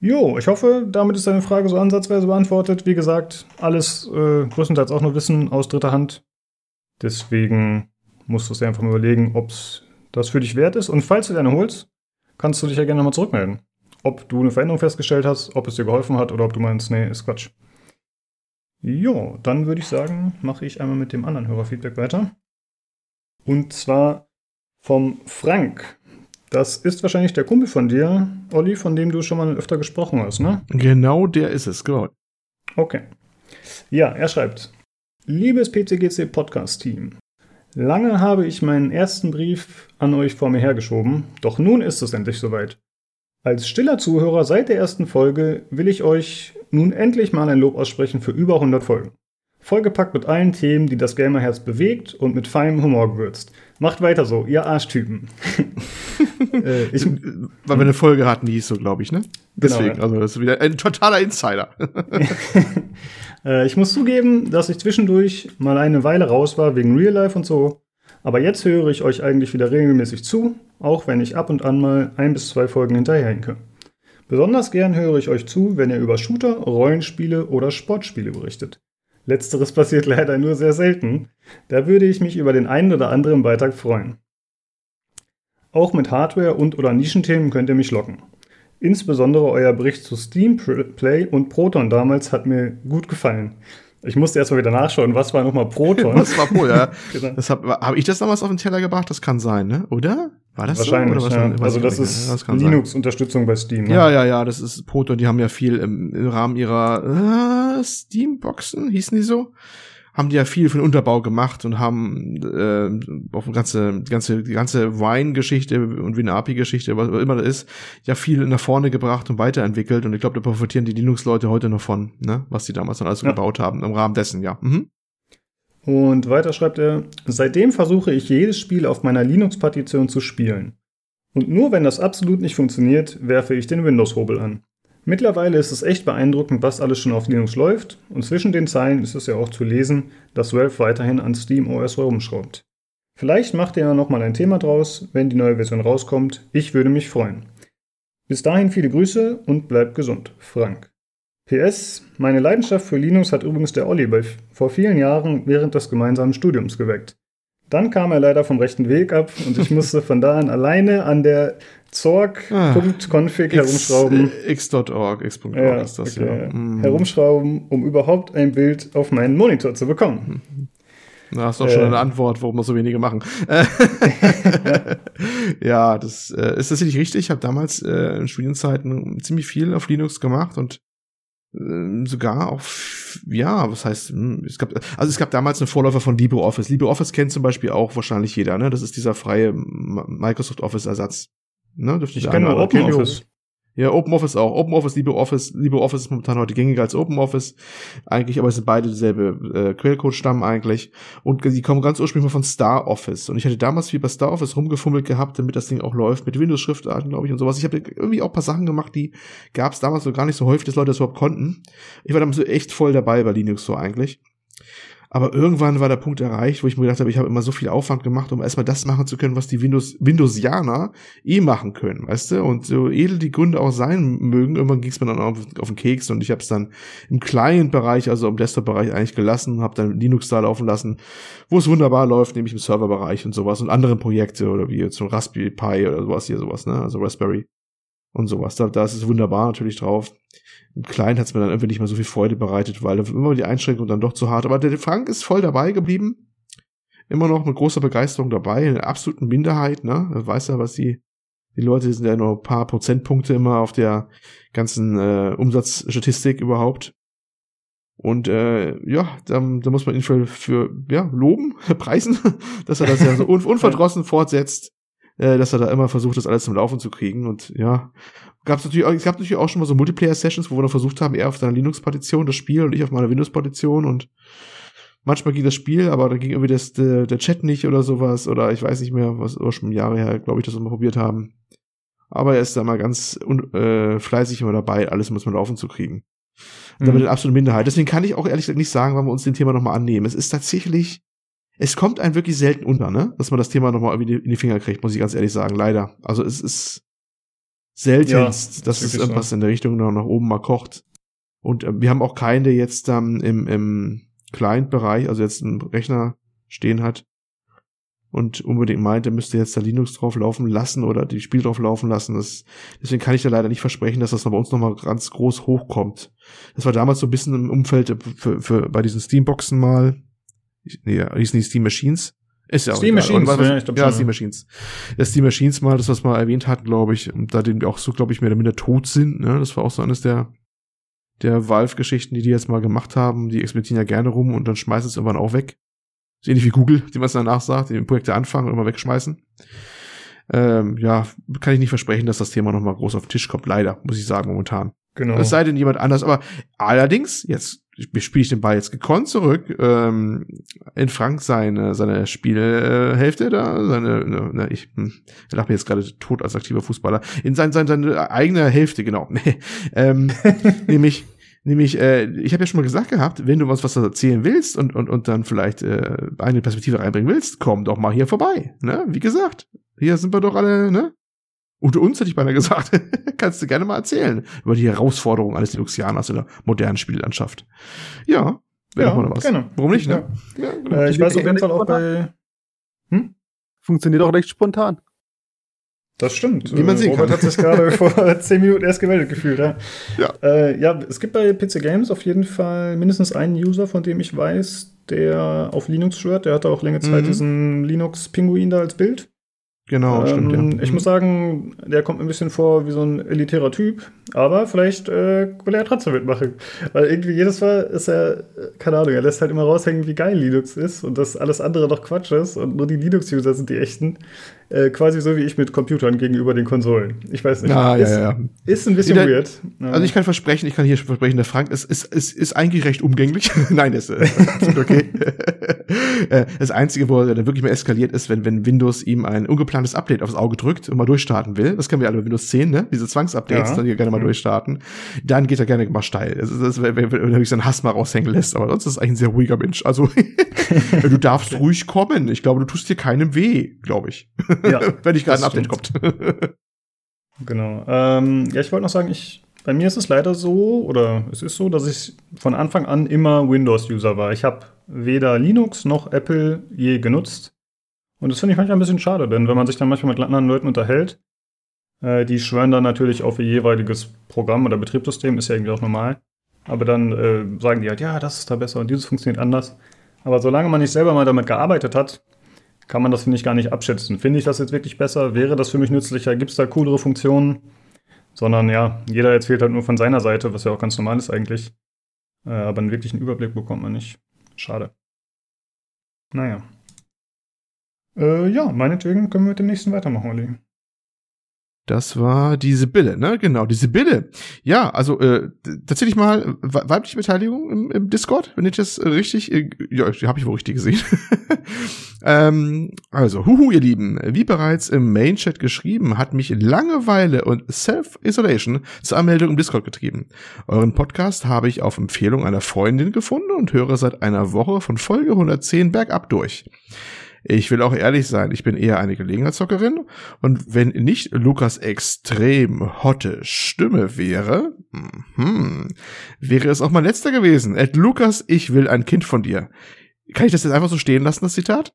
Jo, ich hoffe, damit ist deine Frage so ansatzweise beantwortet. Wie gesagt, alles äh, größtenteils auch nur Wissen aus dritter Hand. Deswegen musst du es dir einfach mal überlegen, ob es das für dich wert ist. Und falls du deine holst, kannst du dich ja gerne nochmal zurückmelden. Ob du eine Veränderung festgestellt hast, ob es dir geholfen hat oder ob du meinst, nee, ist Quatsch. Jo, dann würde ich sagen, mache ich einmal mit dem anderen Hörerfeedback weiter. Und zwar vom Frank. Das ist wahrscheinlich der Kumpel von dir, Olli, von dem du schon mal öfter gesprochen hast, ne?
Genau, der ist es, genau.
Okay. Ja, er schreibt: Liebes PCGC Podcast Team, lange habe ich meinen ersten Brief an euch vor mir hergeschoben, doch nun ist es endlich soweit. Als stiller Zuhörer seit der ersten Folge will ich euch nun endlich mal ein Lob aussprechen für über 100 Folgen. Vollgepackt mit allen Themen, die das Gamerherz bewegt und mit feinem Humor gewürzt. Macht weiter so, ihr Arschtypen.
äh, ich, Weil wir eine Folge hatten, die hieß so, glaube ich, ne? Genau, Deswegen, genau, also das ist wieder ein totaler Insider.
äh, ich muss zugeben, dass ich zwischendurch mal eine Weile raus war wegen Real Life und so. Aber jetzt höre ich euch eigentlich wieder regelmäßig zu, auch wenn ich ab und an mal ein bis zwei Folgen hinterherhinke. Besonders gern höre ich euch zu, wenn ihr über Shooter, Rollenspiele oder Sportspiele berichtet. Letzteres passiert leider nur sehr selten. Da würde ich mich über den einen oder anderen Beitrag freuen. Auch mit Hardware und oder Nischenthemen könnt ihr mich locken. Insbesondere euer Bericht zu Steam Play und Proton damals hat mir gut gefallen. Ich musste erstmal wieder nachschauen, was war nochmal Proton?
was war Pro, ja. genau. Habe hab ich das damals auf den Teller gebracht? Das kann sein, ne? Oder?
War das Wahrscheinlich, so? ja. Also das ist Linux-Unterstützung bei Steam.
Ne? Ja, ja, ja, das ist Proton, die haben ja viel im, im Rahmen ihrer äh, Steam-Boxen, hießen die so? Haben die ja viel für den Unterbau gemacht und haben äh, auf die ganze, die ganze, die ganze Wine-Geschichte und WinAPI-Geschichte, was immer das ist, ja viel nach vorne gebracht und weiterentwickelt. Und ich glaube, da profitieren die Linux-Leute heute noch von, ne, was die damals dann alles ja. gebaut haben, im Rahmen dessen, ja. Mhm.
Und weiter schreibt er, seitdem versuche ich jedes Spiel auf meiner Linux-Partition zu spielen. Und nur wenn das absolut nicht funktioniert, werfe ich den Windows-Hobel an. Mittlerweile ist es echt beeindruckend, was alles schon auf Linux läuft und zwischen den Zeilen ist es ja auch zu lesen, dass Valve weiterhin an Steam OS herumschraubt. Vielleicht macht ihr ja nochmal ein Thema draus, wenn die neue Version rauskommt. Ich würde mich freuen. Bis dahin viele Grüße und bleibt gesund. Frank. PS, meine Leidenschaft für Linux hat übrigens der Olli vor vielen Jahren während des gemeinsamen Studiums geweckt. Dann kam er leider vom rechten Weg ab und ich musste von da an alleine an der Zorg.config ah, herumschrauben.
x.org, x.org
ja, ist das okay, ja. Mhm. Herumschrauben, um überhaupt ein Bild auf meinen Monitor zu bekommen.
Da hast du auch äh, schon eine Antwort, warum wir so wenige machen. ja, das äh, ist tatsächlich richtig. Ich habe damals äh, in Studienzeiten ziemlich viel auf Linux gemacht und äh, sogar auch, ja, was heißt, hm, es gab, also es gab damals einen Vorläufer von LibreOffice. LibreOffice kennt zum Beispiel auch wahrscheinlich jeder, ne? Das ist dieser freie Microsoft Office Ersatz.
Ne? Dürfte ich kenne nur OpenOffice.
Ja, OpenOffice auch. OpenOffice, LibreOffice, LibreOffice ist momentan heute gängiger als OpenOffice. Eigentlich, aber es sind beide dieselbe äh, Quellcode-Stamm eigentlich. Und die kommen ganz ursprünglich mal von StarOffice. Und ich hatte damals viel bei StarOffice rumgefummelt gehabt, damit das Ding auch läuft, mit Windows-Schriftarten, glaube ich, und sowas. Ich habe irgendwie auch paar Sachen gemacht, die gab es damals so gar nicht so häufig, dass Leute das überhaupt konnten. Ich war damals so echt voll dabei bei Linux so eigentlich. Aber irgendwann war der Punkt erreicht, wo ich mir gedacht habe, ich habe immer so viel Aufwand gemacht, um erstmal das machen zu können, was die Windows, Windowsianer eh machen können, weißt du? Und so edel die Gründe auch sein mögen, irgendwann ging es mir dann auf, auf den Keks und ich habe es dann im Client-Bereich, also im Desktop-Bereich eigentlich gelassen, habe dann Linux da laufen lassen, wo es wunderbar läuft, nämlich im Server-Bereich und sowas und andere Projekte oder wie jetzt so Raspberry Pi oder sowas hier, sowas, ne? Also Raspberry und sowas. Da, da ist es wunderbar natürlich drauf. Im Kleinen hat es mir dann irgendwie nicht mehr so viel Freude bereitet, weil immer die Einschränkung dann doch zu hart. Aber der Frank ist voll dabei geblieben. Immer noch mit großer Begeisterung dabei, in der absoluten Minderheit, ne? Er weiß ja, was die, die Leute sind ja nur ein paar Prozentpunkte immer auf der ganzen äh, Umsatzstatistik überhaupt. Und äh, ja, da, da muss man ihn für, für ja, loben, preisen, dass er das ja so un unverdrossen fortsetzt, äh, dass er da immer versucht, das alles zum Laufen zu kriegen. Und ja, gab's natürlich, es gab natürlich auch schon mal so Multiplayer-Sessions, wo wir dann versucht haben, er auf seiner Linux-Partition das Spiel und ich auf meiner Windows-Partition und manchmal ging das Spiel, aber dann ging irgendwie das, der, der Chat nicht oder sowas oder ich weiß nicht mehr, was auch schon Jahre her, glaube ich, das wir mal probiert haben. Aber er ist da mal ganz un, äh, fleißig immer dabei, alles muss man laufen zu kriegen. Und damit mhm. eine absolute Minderheit. Deswegen kann ich auch ehrlich gesagt nicht sagen, wann wir uns dem Thema nochmal annehmen. Es ist tatsächlich, es kommt einem wirklich selten unter, ne? Dass man das Thema nochmal irgendwie in die Finger kriegt, muss ich ganz ehrlich sagen, leider. Also es ist seltenst, ja, dass es irgendwas so. in der Richtung noch nach oben mal kocht. Und äh, wir haben auch keinen, der jetzt ähm, im, im Client-Bereich, also jetzt einen Rechner stehen hat, und unbedingt meint, er müsste jetzt da Linux drauf laufen lassen oder die Spiel drauf laufen lassen. Das, deswegen kann ich da leider nicht versprechen, dass das bei uns nochmal ganz groß hochkommt. Das war damals so ein bisschen im Umfeld für, für bei diesen Steamboxen mal. Nee, hießen die Steam Machines. Ist ja auch Steam. Machines, was, ja, ich glaub, ja, Steam Machines. Das Steam Machines mal, das was wir erwähnt hatten, glaube ich, und da den wir auch so, glaube ich, mehr oder minder tot sind. Ne? Das war auch so eines der der Valve-Geschichten, die die jetzt mal gemacht haben. Die experimentieren ja gerne rum und dann schmeißen es irgendwann auch weg. Ist ähnlich wie Google, die man es danach sagt, die Projekte anfangen und immer wegschmeißen. Ähm, ja, kann ich nicht versprechen, dass das Thema nochmal groß auf den Tisch kommt. Leider, muss ich sagen, momentan. Genau. Es sei denn jemand anders. Aber allerdings, jetzt spiele ich den Ball jetzt gekonnt zurück, ähm, in Frank seine, seine Spielhälfte da, seine, ne, ne ich, hm, lacht mir jetzt gerade tot als aktiver Fußballer, in sein, sein, seine eigene Hälfte, genau. ähm, nämlich Nämlich, äh, ich habe ja schon mal gesagt gehabt, wenn du was was erzählen willst und, und, und dann vielleicht äh, eine Perspektive reinbringen willst, komm doch mal hier vorbei. Ne? Wie gesagt, hier sind wir doch alle, ne? Unter uns hätte ich beinahe gesagt, kannst du gerne mal erzählen über die Herausforderungen eines Linuxianers in der modernen Spiellandschaft. Ja, wäre ja, doch mal was. Gerne. Warum nicht, ne?
Ja. Ja, genau. äh, ich weiß auf jeden Fall auch bei. Hm? Funktioniert auch recht spontan.
Das stimmt. Wie man sehen Robert kann. hat sich gerade vor zehn Minuten erst gemeldet gefühlt. Ja. Ja. Äh, ja, es gibt bei PC Games auf jeden Fall mindestens einen User, von dem ich weiß, der auf Linux schwört. Der hatte auch längere Zeit mhm. diesen Linux-Pinguin da als Bild.
Genau, ähm, stimmt, ja.
Ich muss sagen, der kommt mir ein bisschen vor wie so ein elitärer Typ, aber vielleicht äh, will er trotzdem mitmachen. Weil irgendwie jedes Mal ist er, keine Ahnung, er lässt halt immer raushängen, wie geil Linux ist und dass alles andere doch Quatsch ist und nur die Linux-User sind die echten. Äh, quasi so wie ich mit Computern gegenüber den Konsolen. Ich weiß nicht.
Ah, ist, ja, ja.
ist ein bisschen der, weird.
Also ich kann versprechen, ich kann hier versprechen, der Frank ist, ist, ist, ist eigentlich recht umgänglich. Nein, ist äh, absolut okay. Äh, das Einzige, wo er wirklich mal eskaliert ist, wenn, wenn Windows ihm ein ungeplantes Update aufs Auge drückt und mal durchstarten will. Das kennen wir alle bei Windows 10, ne? Diese Zwangsupdates, ja. dann hier gerne mal mhm. durchstarten. Dann geht er gerne mal steil. Das ist, das, wenn, wenn er seinen Hass mal raushängen lässt. Aber sonst ist er eigentlich ein sehr ruhiger Mensch. Also du darfst ruhig kommen. Ich glaube, du tust dir keinem weh, glaube ich. Ja, wenn ich gerade ein Update kommt.
genau. Ähm, ja, ich wollte noch sagen, ich, bei mir ist es leider so, oder es ist so, dass ich von Anfang an immer Windows-User war. Ich habe weder Linux noch Apple je genutzt. Und das finde ich manchmal ein bisschen schade, denn wenn man sich dann manchmal mit anderen Leuten unterhält, äh, die schwören dann natürlich auf ihr jeweiliges Programm oder Betriebssystem, ist ja irgendwie auch normal. Aber dann äh, sagen die halt, ja, das ist da besser und dieses funktioniert anders. Aber solange man nicht selber mal damit gearbeitet hat, kann man das, finde ich, gar nicht abschätzen. Finde ich das jetzt wirklich besser? Wäre das für mich nützlicher? Gibt es da coolere Funktionen? Sondern ja, jeder erzählt halt nur von seiner Seite, was ja auch ganz normal ist eigentlich. Äh, aber einen wirklichen Überblick bekommt man nicht. Schade. Naja. Äh, ja, meinetwegen können wir mit dem nächsten weitermachen, Olli.
Das war die Sibylle, ne? Genau, die Sibylle. Ja, also äh, tatsächlich mal weibliche Beteiligung im, im Discord, wenn ich das richtig, äh, ja, habe ich wohl richtig gesehen. ähm, also, huhu, ihr Lieben, wie bereits im Main-Chat geschrieben, hat mich Langeweile und Self-Isolation zur Anmeldung im Discord getrieben. Euren Podcast habe ich auf Empfehlung einer Freundin gefunden und höre seit einer Woche von Folge 110 bergab durch. Ich will auch ehrlich sein, ich bin eher eine Gelegenheitszockerin und wenn nicht Lukas extrem hotte Stimme wäre, hm, wäre es auch mein letzter gewesen. Ed Lukas, ich will ein Kind von dir. Kann ich das jetzt einfach so stehen lassen, das Zitat?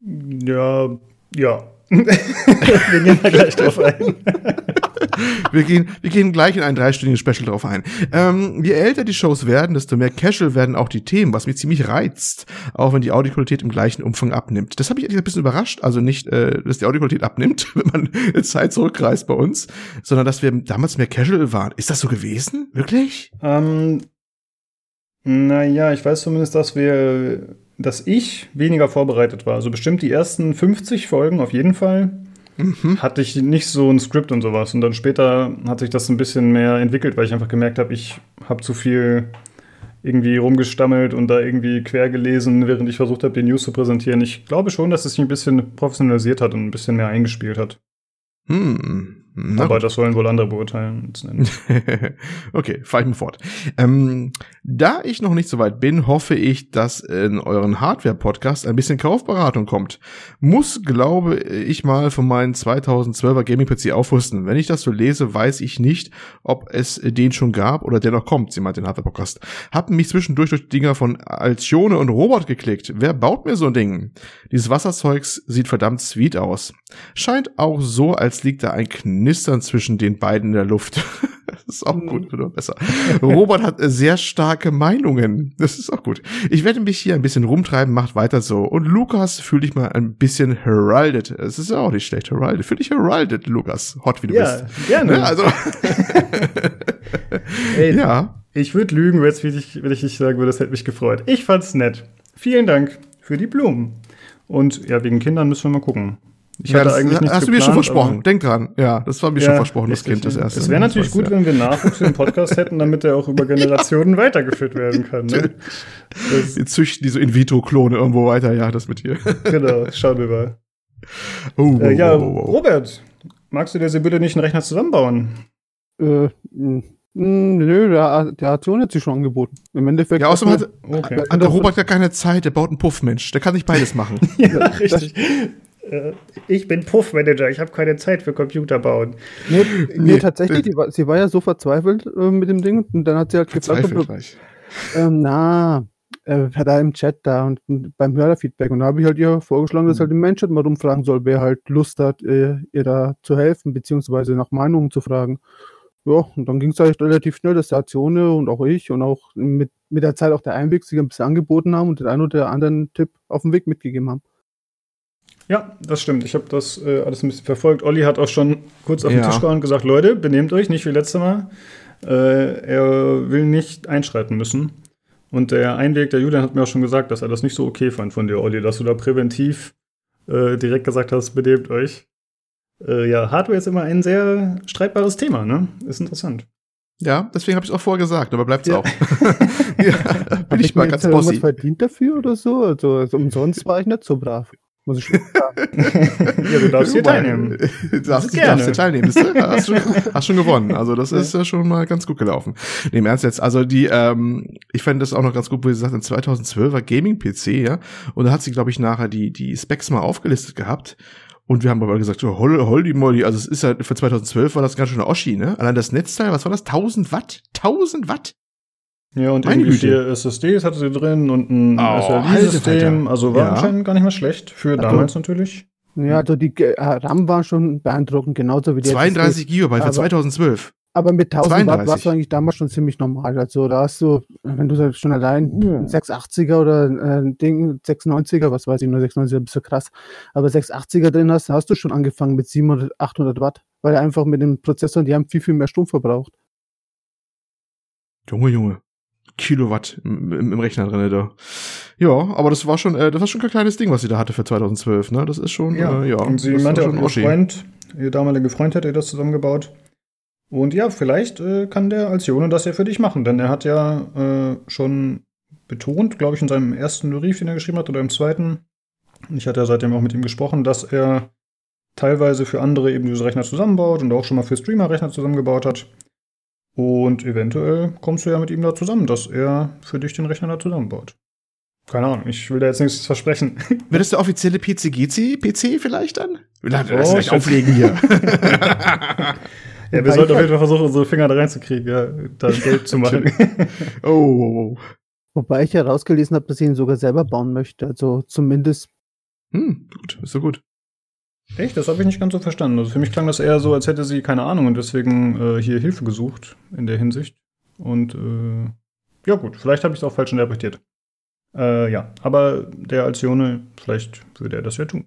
Ja, ja. wir gehen da gleich drauf ein.
wir, gehen, wir gehen gleich in ein dreistündiges Special drauf ein. Ähm, je älter die Shows werden, desto mehr casual werden auch die Themen, was mich ziemlich reizt, auch wenn die Audioqualität im gleichen Umfang abnimmt. Das habe ich ein bisschen überrascht. Also nicht, äh, dass die Audioqualität abnimmt, wenn man Zeit zurückreist bei uns, sondern dass wir damals mehr casual waren. Ist das so gewesen? Wirklich?
Ähm, Naja, ich weiß zumindest, dass wir, dass ich weniger vorbereitet war. Also bestimmt die ersten 50 Folgen auf jeden Fall. Mhm. Hatte ich nicht so ein Skript und sowas. Und dann später hat sich das ein bisschen mehr entwickelt, weil ich einfach gemerkt habe, ich habe zu viel irgendwie rumgestammelt und da irgendwie quer gelesen, während ich versucht habe, die News zu präsentieren. Ich glaube schon, dass es sich ein bisschen professionalisiert hat und ein bisschen mehr eingespielt hat. Hm. Na Aber gut. das sollen wohl andere beurteilen.
okay, fahr ich mal fort. Ähm, da ich noch nicht so weit bin, hoffe ich, dass in euren Hardware-Podcast ein bisschen Kaufberatung kommt. Muss, glaube ich mal, von meinen 2012er Gaming-PC aufrüsten. Wenn ich das so lese, weiß ich nicht, ob es den schon gab oder der noch kommt. Sie meint den Hardware-Podcast. Hab mich zwischendurch durch die Dinger von Alcione und Robot geklickt. Wer baut mir so ein Ding? Dieses Wasserzeugs sieht verdammt sweet aus. Scheint auch so, als liegt da ein Knistern zwischen den beiden in der Luft. das ist auch gut, oder besser. Robert hat sehr starke Meinungen. Das ist auch gut. Ich werde mich hier ein bisschen rumtreiben, macht weiter so. Und Lukas, fühl dich mal ein bisschen heralded. Es ist ja auch nicht schlecht, heralded. Fühl dich heralded, Lukas. Hot wie du ja, bist.
Gerne. Ne? Also. Ey, ja. Ich würde lügen, wenn ich, wenn ich nicht sagen würde, das hätte mich gefreut. Ich fand's nett. Vielen Dank für die Blumen. Und ja, wegen Kindern müssen wir mal gucken.
Ich ja, hatte eigentlich nichts Hast du mir schon versprochen. Denk dran. Ja, das war mir ja, schon versprochen, das Kind, das erste.
Es wäre natürlich gut, ja. wenn wir Nachwuchs im Podcast hätten, damit er auch über Generationen weitergeführt werden kann. Ne?
wir züchten diese In-vitro-Klone irgendwo weiter. Ja, das mit dir.
genau, schauen wir mal. Oh, äh, ja, oh, oh, oh. Robert, magst du dir bitte nicht einen Rechner zusammenbauen?
Äh, Nö, der, der hat so sich schon angeboten. Im Endeffekt.
Ja, außerdem hat, okay. hat der Robert gar keine Zeit, der baut einen Puffmensch. Der kann nicht beides machen.
ja, richtig. Äh, ich bin Puffmanager, ich habe keine Zeit für Computer bauen.
Nee, nee, nee tatsächlich, die war, sie war ja so verzweifelt äh, mit dem Ding und dann hat sie halt gefragt, ob, ähm, na, äh, da im Chat da und, und beim Hörerfeedback und da habe ich halt ihr vorgeschlagen, dass mhm. halt die Menschheit mal rumfragen soll, wer halt Lust hat, äh, ihr da zu helfen, beziehungsweise nach Meinungen zu fragen. Ja, und dann ging es halt relativ schnell, dass der Azione und auch ich und auch mit, mit der Zeit auch der Einweg sich ein bisschen angeboten haben und den einen oder anderen Tipp auf den Weg mitgegeben haben.
Ja, das stimmt. Ich habe das äh, alles ein bisschen verfolgt. Olli hat auch schon kurz auf den Tisch gehauen und gesagt, Leute, benehmt euch nicht wie letztes Mal. Äh, er will nicht einschreiten müssen. Und der Einweg, der Julian hat mir auch schon gesagt, dass er das nicht so okay fand von dir, Olli, dass du da präventiv äh, direkt gesagt hast, benehmt euch. Äh, ja, Hardware ist immer ein sehr streitbares Thema, ne? Ist interessant.
Ja, deswegen habe ich es auch vorher gesagt, aber bleibt es ja. auch. ja,
bin ich, ich mal ganz bossy. verdient dafür oder so? Also, also umsonst war ich nicht so brav. Muss ich schon sagen.
ja, du darfst hier teilnehmen.
Du darfst, darfst hier teilnehmen. Bist du? Hast, schon, hast schon gewonnen. Also das ist ja schon mal ganz gut gelaufen. Nee, im Ernst jetzt. Also die, ähm, ich fand das auch noch ganz gut, wo sie sagt, ein 2012er Gaming-PC, ja. Und da hat sie, glaube ich, nachher die, die Specs mal aufgelistet gehabt. Und wir haben aber gesagt, so, hol, hol die Molly. Also es ist ja, für 2012 war das ganz schön eine Oschi, ne? Allein das Netzteil, was war das? 1000 Watt? 1000 Watt?
Ja, und Meine irgendwie vier SSDs hatte sie drin und ein oh, SLI-System. Also war ja. anscheinend gar nicht mal schlecht für also, damals natürlich.
Ja, also die äh, RAM war schon beeindruckend, genauso wie die
32 SSDs. Gigabyte für 2012.
Aber mit 1000 32. Watt war es eigentlich damals schon ziemlich normal. Also da hast du, wenn du schon allein ein 680er oder ein Ding, 690er, was weiß ich, nur 690er, bist du krass. Aber 680er drin hast, hast du schon angefangen mit 700, 800 Watt. Weil einfach mit dem Prozessor, die haben viel, viel mehr Strom verbraucht.
Junge, Junge. Kilowatt im, im, Rechner drin da. Ja, aber das war schon, äh, das war schon kein kleines Ding, was sie da hatte für 2012, ne? Das ist schon,
ja. Äh, ja und sie meinte auch, ihr Freund, ihr damaliger Freund hat ihr das zusammengebaut. Und ja, vielleicht äh, kann der als Jone das ja für dich machen, denn er hat ja äh, schon betont, glaube ich, in seinem ersten Brief, den er geschrieben hat, oder im zweiten, ich hatte ja seitdem auch mit ihm gesprochen, dass er teilweise für andere eben diese Rechner zusammenbaut und auch schon mal für Streamer-Rechner zusammengebaut hat. Und eventuell kommst du ja mit ihm da zusammen, dass er für dich den Rechner da zusammenbaut. Keine Ahnung, ich will da jetzt nichts versprechen.
Wird das der offizielle PCGC-PC vielleicht dann? Wir oh, das nicht auflegen hier.
ja, wir sollten auf jeden Fall versuchen, unsere Finger da reinzukriegen, ja, da Geld zu machen.
oh, oh, oh. Wobei ich herausgelesen habe, dass ich ihn sogar selber bauen möchte. Also zumindest.
Hm, gut, ist so gut.
Echt? Das habe ich nicht ganz so verstanden. Also für mich klang das eher so, als hätte sie keine Ahnung und deswegen äh, hier Hilfe gesucht in der Hinsicht. Und äh, ja gut, vielleicht habe ich es auch falsch interpretiert. Äh, ja, aber der Alcione, vielleicht würde er das ja tun.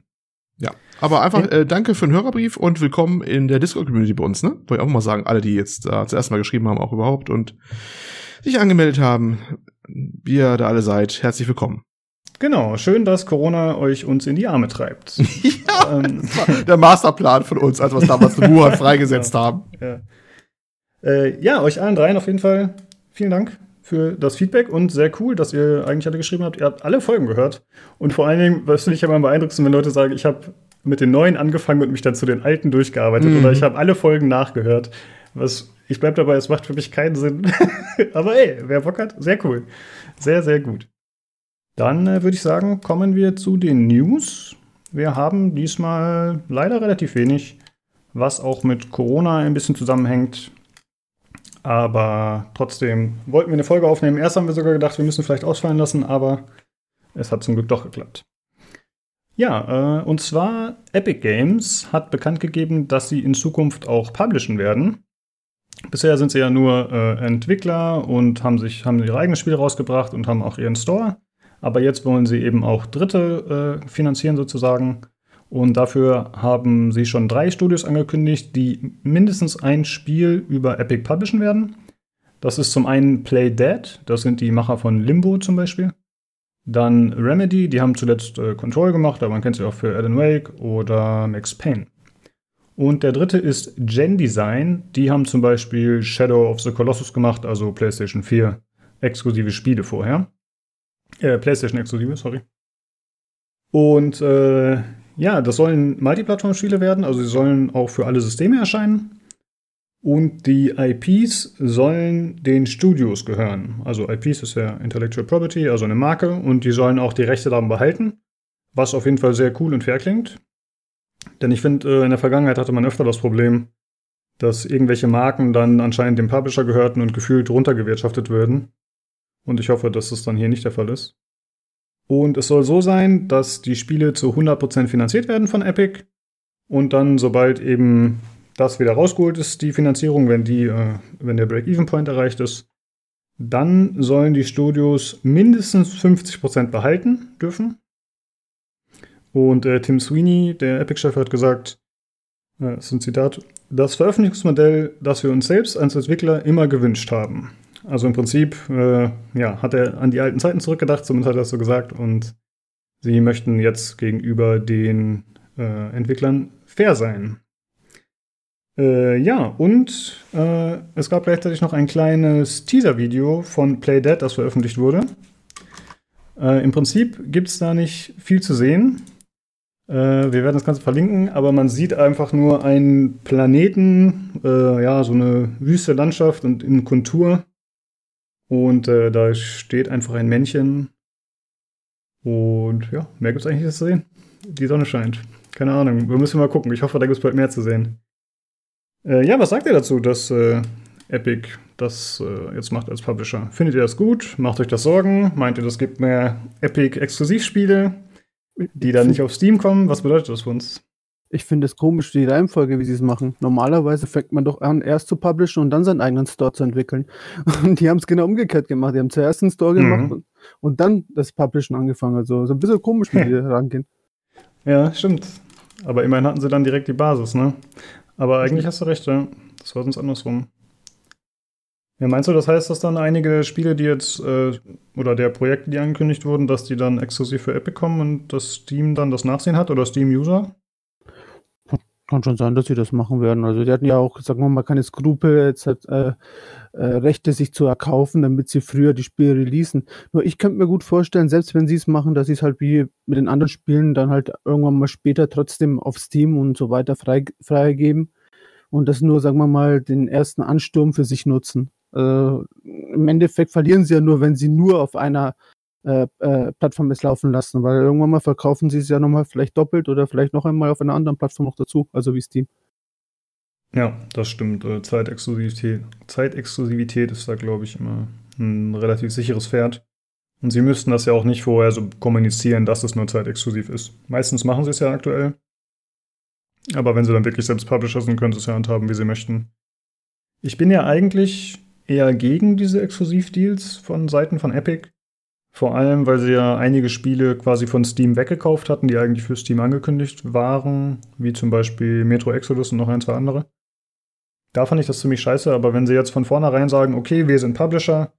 Ja, aber einfach äh, danke für den Hörerbrief und willkommen in der Discord-Community bei uns, ne? Wollte ich auch mal sagen, alle, die jetzt äh, zuerst mal geschrieben haben, auch überhaupt und sich angemeldet haben. wie ihr da alle seid, herzlich willkommen.
Genau, schön, dass Corona euch uns in die Arme treibt.
ja, ähm. der Masterplan von uns, als wir es damals in Wuhan freigesetzt ja, haben.
Ja. Äh, ja, euch allen dreien auf jeden Fall vielen Dank für das Feedback und sehr cool, dass ihr eigentlich alle geschrieben habt. Ihr habt alle Folgen gehört. Und vor allen Dingen, was finde ich immer am beeindruckendsten, wenn Leute sagen, ich habe mit den neuen angefangen und mich dann zu den alten durchgearbeitet mhm. oder ich habe alle Folgen nachgehört. Was ich bleibe dabei, es macht für mich keinen Sinn. Aber ey, wer Bock hat, sehr cool. Sehr, sehr gut. Dann äh, würde ich sagen, kommen wir zu den News. Wir haben diesmal leider relativ wenig, was auch mit Corona ein bisschen zusammenhängt. Aber trotzdem wollten wir eine Folge aufnehmen. Erst haben wir sogar gedacht, wir müssen vielleicht ausfallen lassen, aber es hat zum Glück doch geklappt. Ja, äh, und zwar Epic Games hat bekannt gegeben, dass sie in Zukunft auch publishen werden. Bisher sind sie ja nur äh, Entwickler und haben sich haben ihre eigenen Spiele rausgebracht und haben auch ihren Store. Aber jetzt wollen sie eben auch Dritte äh, finanzieren sozusagen. Und dafür haben sie schon drei Studios angekündigt, die mindestens ein Spiel über Epic publishen werden. Das ist zum einen Play Dead, das sind die Macher von Limbo zum Beispiel. Dann Remedy, die haben zuletzt äh, Control gemacht, aber man kennt sie auch für Alan Wake oder Max Payne. Und der dritte ist Gen Design. Die haben zum Beispiel Shadow of the Colossus gemacht, also PlayStation 4 exklusive Spiele vorher. Äh, PlayStation exklusive, sorry. Und äh, ja, das sollen Multiplattform-Spiele werden, also sie sollen auch für alle Systeme erscheinen. Und die IPs sollen den Studios gehören. Also IPs ist ja Intellectual Property, also eine Marke, und die sollen auch die Rechte daran behalten. Was auf jeden Fall sehr cool und fair klingt. Denn ich finde, äh, in der Vergangenheit hatte man öfter das Problem, dass irgendwelche Marken dann anscheinend dem Publisher gehörten und gefühlt runtergewirtschaftet würden. Und ich hoffe, dass das dann hier nicht der Fall ist. Und es soll so sein, dass die Spiele zu 100% finanziert werden von Epic. Und dann, sobald eben das wieder rausgeholt ist, die Finanzierung, wenn, die, äh, wenn der Break-Even-Point erreicht ist, dann sollen die Studios mindestens 50% behalten dürfen. Und äh, Tim Sweeney, der Epic-Chef, hat gesagt, äh, das ist ein Zitat, das Veröffentlichungsmodell, das wir uns selbst als Entwickler immer gewünscht haben. Also im Prinzip äh, ja, hat er an die alten Zeiten zurückgedacht, zumindest hat er das so gesagt. Und sie möchten jetzt gegenüber den äh, Entwicklern fair sein. Äh, ja, und äh, es gab gleichzeitig noch ein kleines Teaser-Video von Play Dead, das veröffentlicht wurde. Äh, Im Prinzip gibt es da nicht viel zu sehen. Äh, wir werden das Ganze verlinken, aber man sieht einfach nur einen Planeten, ja, so eine wüste Landschaft und in Kontur und äh, da steht einfach ein Männchen. Und ja, mehr gibt es eigentlich nicht zu sehen. Die Sonne scheint. Keine Ahnung. Wir müssen mal gucken. Ich hoffe, da gibt es bald mehr zu sehen. Äh, ja, was sagt ihr dazu, dass äh, Epic das äh, jetzt macht als Publisher? Findet ihr das gut? Macht euch das Sorgen? Meint ihr, das gibt mehr Epic-Exklusivspiele, die dann nicht auf Steam kommen? Was bedeutet das für uns?
Ich finde es komisch, die Reihenfolge, wie sie es machen. Normalerweise fängt man doch an, erst zu publishen und dann seinen eigenen Store zu entwickeln. Und die haben es genau umgekehrt gemacht. Die haben zuerst einen Store gemacht mhm. und, und, dann das Publishen angefangen. Also so ein bisschen komisch, wie die rangehen.
Ja, stimmt. Aber immerhin hatten sie dann direkt die Basis, ne? Aber eigentlich hast du recht, ja. Das war sonst andersrum. Ja, meinst du, das heißt, dass dann einige Spiele, die jetzt, äh, oder der Projekte, die angekündigt wurden, dass die dann exklusiv für Epic kommen und das Steam dann das Nachsehen hat oder Steam-User?
Kann schon sein, dass sie das machen werden. Also die hatten ja auch, sagen wir mal, keine Skrupel, jetzt halt, äh, äh, Rechte sich zu erkaufen, damit sie früher die Spiele releasen. Nur ich könnte mir gut vorstellen, selbst wenn sie es machen, dass sie es halt wie mit den anderen Spielen dann halt irgendwann mal später trotzdem auf Steam und so weiter frei, freigeben und das nur, sagen wir mal, den ersten Ansturm für sich nutzen. Äh, Im Endeffekt verlieren sie ja nur, wenn sie nur auf einer äh, äh, Plattform ist laufen lassen, weil irgendwann mal verkaufen sie es ja nochmal vielleicht doppelt oder vielleicht noch einmal auf einer anderen Plattform noch dazu, also wie Steam.
Ja, das stimmt. Äh, Zeitexklusivität, Zeitexklusivität ist da, glaube ich, immer ein relativ sicheres Pferd. Und sie müssten das ja auch nicht vorher so kommunizieren, dass es nur zeitexklusiv ist. Meistens machen sie es ja aktuell. Aber wenn sie dann wirklich selbst Publisher sind, können sie es ja handhaben, wie sie möchten. Ich bin ja eigentlich eher gegen diese Exklusivdeals von Seiten von Epic. Vor allem, weil sie ja einige Spiele quasi von Steam weggekauft hatten, die eigentlich für Steam angekündigt waren, wie zum Beispiel Metro Exodus und noch ein, zwei andere. Da fand ich das ziemlich scheiße, aber wenn sie jetzt von vornherein sagen, okay, wir sind Publisher,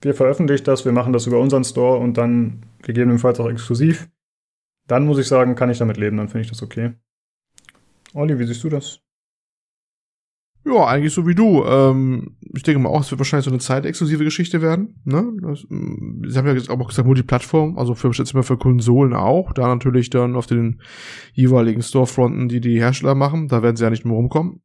wir veröffentlichen das, wir machen das über unseren Store und dann gegebenenfalls auch exklusiv, dann muss ich sagen, kann ich damit leben, dann finde ich das okay. Olli, wie siehst du das?
Ja, eigentlich so wie du. Ähm, ich denke mal auch, es wird wahrscheinlich so eine zeitexklusive Geschichte werden. Ne? Das, mm, sie haben ja auch gesagt Multiplattform, also für jetzt mal für Konsolen auch. Da natürlich dann auf den jeweiligen Storefronten, die die Hersteller machen, da werden sie ja nicht mehr rumkommen.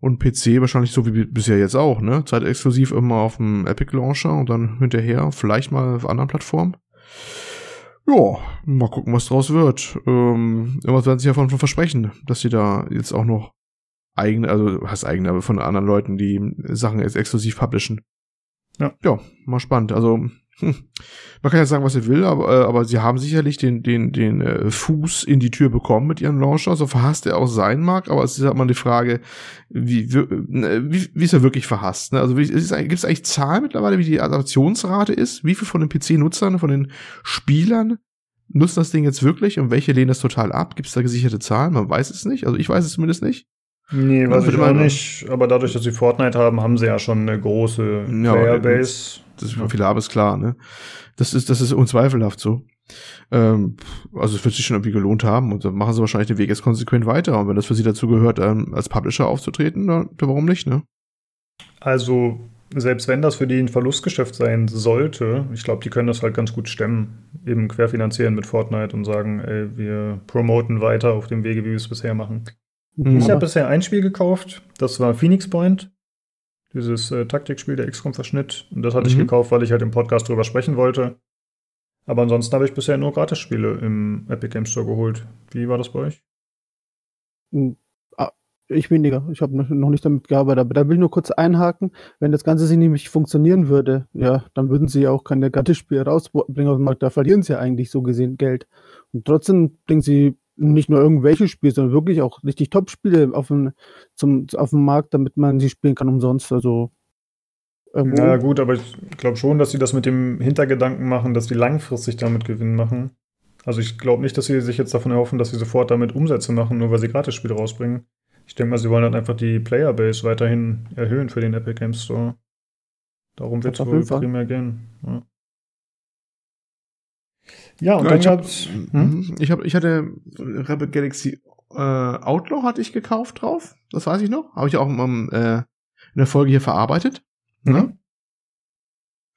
Und PC wahrscheinlich so wie bisher jetzt auch, ne? Zeitexklusiv immer auf dem Epic Launcher und dann hinterher vielleicht mal auf anderen Plattformen. Ja, mal gucken, was draus wird. Ähm, irgendwas werden sie ja von versprechen, dass sie da jetzt auch noch eigene, also was eigene, aber von anderen Leuten, die Sachen jetzt exklusiv publishen. Ja. Ja, mal spannend. Also, hm, man kann ja sagen, was sie will, aber, äh, aber sie haben sicherlich den, den, den äh, Fuß in die Tür bekommen mit ihrem Launcher, so verhasst er auch sein mag, aber es ist halt mal die Frage, wie, wie, äh, wie, wie ist er wirklich verhasst? Ne? Also gibt es eigentlich Zahlen mittlerweile, wie die Adaptionsrate ist? Wie viel von den PC-Nutzern, von den Spielern nutzen das Ding jetzt wirklich und welche lehnen das total ab? Gibt es da gesicherte Zahlen? Man weiß es nicht. Also ich weiß es zumindest nicht.
Nee, weiß ich auch nicht. Aber dadurch, dass sie Fortnite haben, haben sie ja schon eine große ja, Playerbase.
Das ist von vieler ist klar, ne? Das ist, das ist unzweifelhaft so. Ähm, also es wird sich schon irgendwie gelohnt haben und dann machen sie wahrscheinlich den Weg jetzt konsequent weiter. Und wenn das für sie dazu gehört, ähm, als Publisher aufzutreten, dann, dann warum nicht, ne?
Also, selbst wenn das für die ein Verlustgeschäft sein sollte, ich glaube, die können das halt ganz gut stemmen. Eben querfinanzieren mit Fortnite und sagen, ey, wir promoten weiter auf dem Wege, wie wir es bisher machen. Mhm. Ich habe bisher ein Spiel gekauft, das war Phoenix Point. Dieses äh, Taktikspiel, der XCOM-Verschnitt. Und das hatte mhm. ich gekauft, weil ich halt im Podcast drüber sprechen wollte. Aber ansonsten habe ich bisher nur Gratisspiele im Epic Games Store geholt. Wie war das bei euch?
Hm, ah, ich weniger. Ich habe noch nicht damit gearbeitet. Aber da will ich nur kurz einhaken. Wenn das Ganze nämlich funktionieren würde, ja, dann würden sie auch keine Gratisspiele rausbringen auf den Markt. Da verlieren sie ja eigentlich so gesehen Geld. Und trotzdem bringen sie nicht nur irgendwelche Spiele, sondern wirklich auch richtig Top-Spiele auf dem, zum, auf dem Markt, damit man sie spielen kann umsonst. Also
irgendwo. Ja, gut, aber ich glaube schon, dass sie das mit dem Hintergedanken machen, dass die langfristig damit Gewinn machen. Also ich glaube nicht, dass sie sich jetzt davon erhoffen, dass sie sofort damit Umsätze machen, nur weil sie Gratis-Spiele rausbringen. Ich denke mal, sie wollen halt einfach die Playerbase weiterhin erhöhen für den Epic Games Store. Darum wird es wohl primär gehen. Ja.
Ja, und ja, dann gab's. Hab, hm? Ich, hab, ich hatte Rebel Galaxy äh, Outlaw hatte ich gekauft drauf. Das weiß ich noch. Habe ich auch um, äh, in der Folge hier verarbeitet. Mhm. Ne?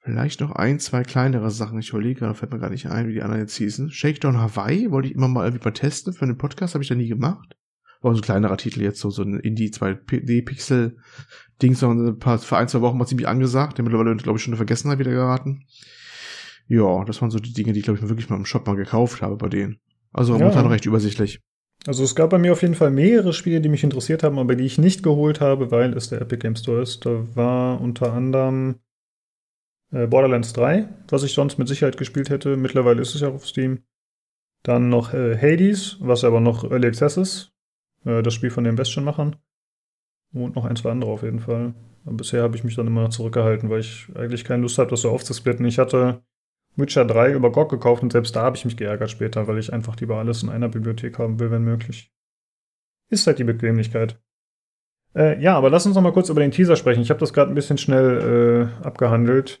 Vielleicht noch ein, zwei kleinere Sachen. Ich überlege gerade, fällt mir gar nicht ein, wie die anderen jetzt hießen. Shakedown Hawaii wollte ich immer mal irgendwie mal testen für einen Podcast, habe ich da nie gemacht. War so ein kleinerer Titel jetzt, so, so ein Indie 2D-Pixel-Ding, so ein paar, für ein, zwei Wochen mal ziemlich angesagt, der mittlerweile, glaube ich, schon in Vergessenheit wieder geraten. Ja, das waren so die Dinge, die ich glaube ich wirklich mal im Shop mal gekauft habe bei denen. Also ja. momentan recht übersichtlich.
Also es gab bei mir auf jeden Fall mehrere Spiele, die mich interessiert haben, aber die ich nicht geholt habe, weil es der Epic Game Store ist. Da war unter anderem äh, Borderlands 3, was ich sonst mit Sicherheit gespielt hätte. Mittlerweile ist es ja auf Steam. Dann noch äh, Hades, was aber noch Early Access ist. Äh, das Spiel von den Bastion-Machern. Und noch ein, zwei andere auf jeden Fall. Aber bisher habe ich mich dann immer zurückgehalten, weil ich eigentlich keine Lust habe, das so aufzusplitten. Ich hatte Witcher 3 über GOG gekauft und selbst da habe ich mich geärgert später, weil ich einfach lieber alles in einer Bibliothek haben will, wenn möglich. Ist halt die Bequemlichkeit. Äh, ja, aber lass uns noch mal kurz über den Teaser sprechen. Ich habe das gerade ein bisschen schnell äh, abgehandelt.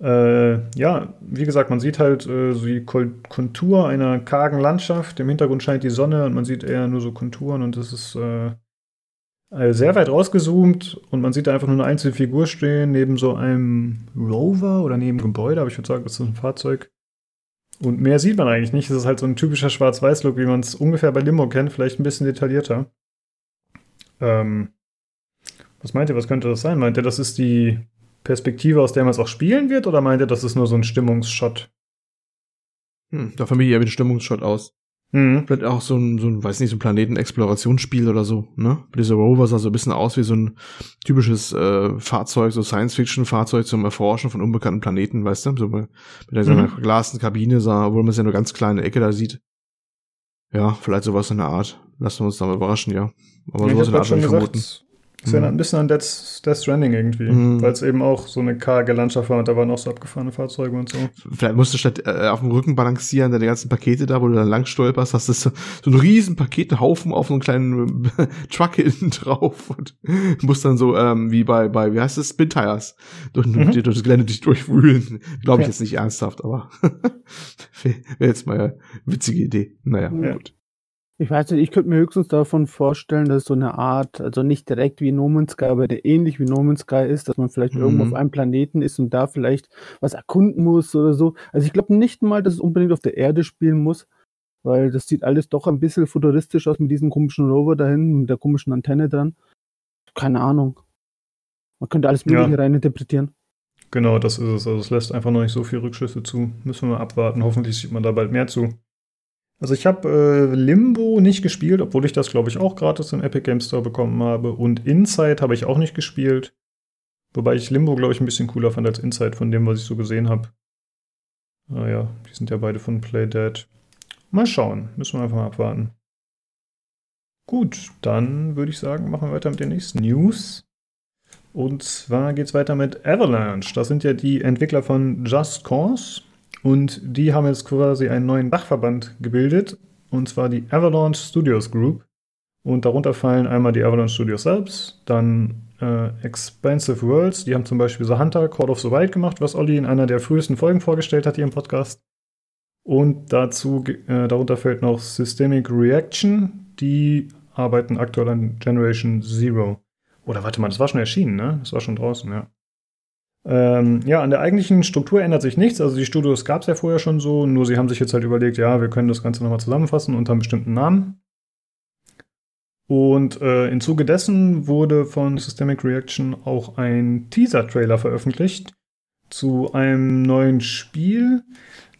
Äh, ja, wie gesagt, man sieht halt äh, so die Kontur einer kargen Landschaft. Im Hintergrund scheint die Sonne und man sieht eher nur so Konturen und es ist äh, sehr weit rausgezoomt und man sieht da einfach nur eine einzelne Figur stehen, neben so einem Rover oder neben einem Gebäude, aber ich würde sagen, das ist ein Fahrzeug. Und mehr sieht man eigentlich nicht. Es ist halt so ein typischer Schwarz-Weiß-Look, wie man es ungefähr bei Limo kennt, vielleicht ein bisschen detaillierter. Ähm, was meint ihr, was könnte das sein? Meint ihr, das ist die Perspektive, aus der man es auch spielen wird, oder meint ihr, das ist nur so ein Stimmungsshot?
Hm, da von mir eher ein Stimmungsshot aus. Mhm. Vielleicht auch so ein, so ein, weiß nicht, so ein Planetenexplorationsspiel oder so, ne? Dieser Rover sah so ein bisschen aus wie so ein typisches äh, Fahrzeug, so Science-Fiction-Fahrzeug zum Erforschen von unbekannten Planeten, weißt du? So mit so einer mhm. verglasten Kabine sah, obwohl man es ja nur ganz kleine Ecke da sieht. Ja, vielleicht sowas in der Art. Lassen wir uns da mal überraschen, ja.
Aber ja, sowas in der Art schon vermuten. Das erinnert mhm. ein bisschen an Death, Death Stranding irgendwie, mhm. weil es eben auch so eine karge Landschaft war und da waren auch so abgefahrene Fahrzeuge und so.
Vielleicht musst du statt äh, auf dem Rücken balancieren, deine ganzen Pakete da, wo du dann lang stolperst, hast du so, so einen riesen Paketenhaufen auf so einen kleinen Truck hinten drauf und musst dann so, ähm, wie bei, bei, wie heißt das, Spin Tires, durch, mhm. durch das Gelände dich durchwühlen. Glaube ich ja. jetzt nicht ernsthaft, aber wäre jetzt mal eine witzige Idee. Naja, ja. gut.
Ich weiß nicht, ich könnte mir höchstens davon vorstellen, dass so eine Art, also nicht direkt wie No Man's Sky, aber der ähnlich wie No Man's Sky ist, dass man vielleicht mhm. irgendwo auf einem Planeten ist und da vielleicht was erkunden muss oder so. Also ich glaube nicht mal, dass es unbedingt auf der Erde spielen muss, weil das sieht alles doch ein bisschen futuristisch aus mit diesem komischen Rover dahin, mit der komischen Antenne dran. Keine Ahnung. Man könnte alles Mögliche ja. reininterpretieren.
Genau, das ist es. Also es lässt einfach noch nicht so viel Rückschlüsse zu. Müssen wir mal abwarten. Hoffentlich sieht man da bald mehr zu. Also ich habe äh, Limbo nicht gespielt, obwohl ich das, glaube ich, auch gratis im Epic Game Store bekommen habe. Und Inside habe ich auch nicht gespielt. Wobei ich Limbo, glaube ich, ein bisschen cooler fand als Inside von dem, was ich so gesehen habe. Naja, ah die sind ja beide von Playdead. Mal schauen, müssen wir einfach mal abwarten. Gut, dann würde ich sagen, machen wir weiter mit den nächsten News. Und zwar geht es weiter mit Avalanche. Das sind ja die Entwickler von Just Cause. Und die haben jetzt quasi einen neuen Dachverband gebildet, und zwar die Avalanche Studios Group. Und darunter fallen einmal die Avalanche Studios selbst, dann äh, Expansive Worlds, die haben zum Beispiel The Hunter, Call of the Wild gemacht, was Olli in einer der frühesten Folgen vorgestellt hat hier im Podcast. Und dazu, äh, darunter fällt noch Systemic Reaction, die arbeiten aktuell an Generation Zero. Oder warte mal, das war schon erschienen, ne? Das war schon draußen, ja. Ähm, ja, an der eigentlichen Struktur ändert sich nichts. Also die Studios gab es ja vorher schon so, nur sie haben sich jetzt halt überlegt, ja, wir können das Ganze nochmal zusammenfassen unter einem bestimmten Namen. Und äh, im Zuge dessen wurde von Systemic Reaction auch ein Teaser-Trailer veröffentlicht zu einem neuen Spiel.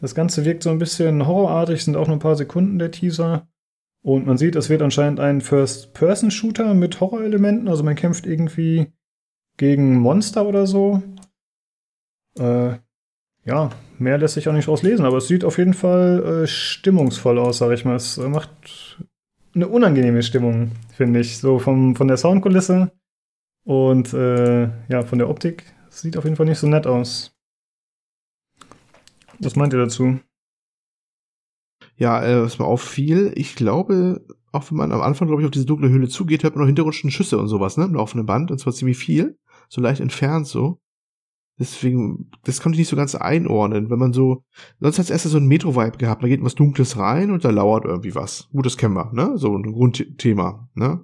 Das Ganze wirkt so ein bisschen horrorartig, sind auch nur ein paar Sekunden der Teaser. Und man sieht, es wird anscheinend ein First-Person-Shooter mit Horrorelementen. Also man kämpft irgendwie gegen Monster oder so. Äh, ja, mehr lässt sich auch nicht rauslesen, aber es sieht auf jeden Fall äh, stimmungsvoll aus, sag ich mal. Es äh, macht eine unangenehme Stimmung, finde ich. So vom, von der Soundkulisse und äh, ja, von der Optik. Sieht auf jeden Fall nicht so nett aus. Was meint ihr dazu?
Ja, äh, was mir auffiel, ich glaube, auch wenn man am Anfang, glaube ich, auf diese dunkle Höhle zugeht, hört man noch hintergrundischen Schüsse und sowas, ne? Im laufenden Band, und zwar ziemlich viel. So leicht entfernt so. Deswegen, das konnte ich nicht so ganz einordnen. Wenn man so, sonst hat es erst so ein Metro-Vibe gehabt, da geht was Dunkles rein und da lauert irgendwie was. Gut, das kennen wir, ne? So ein Grundthema, ne?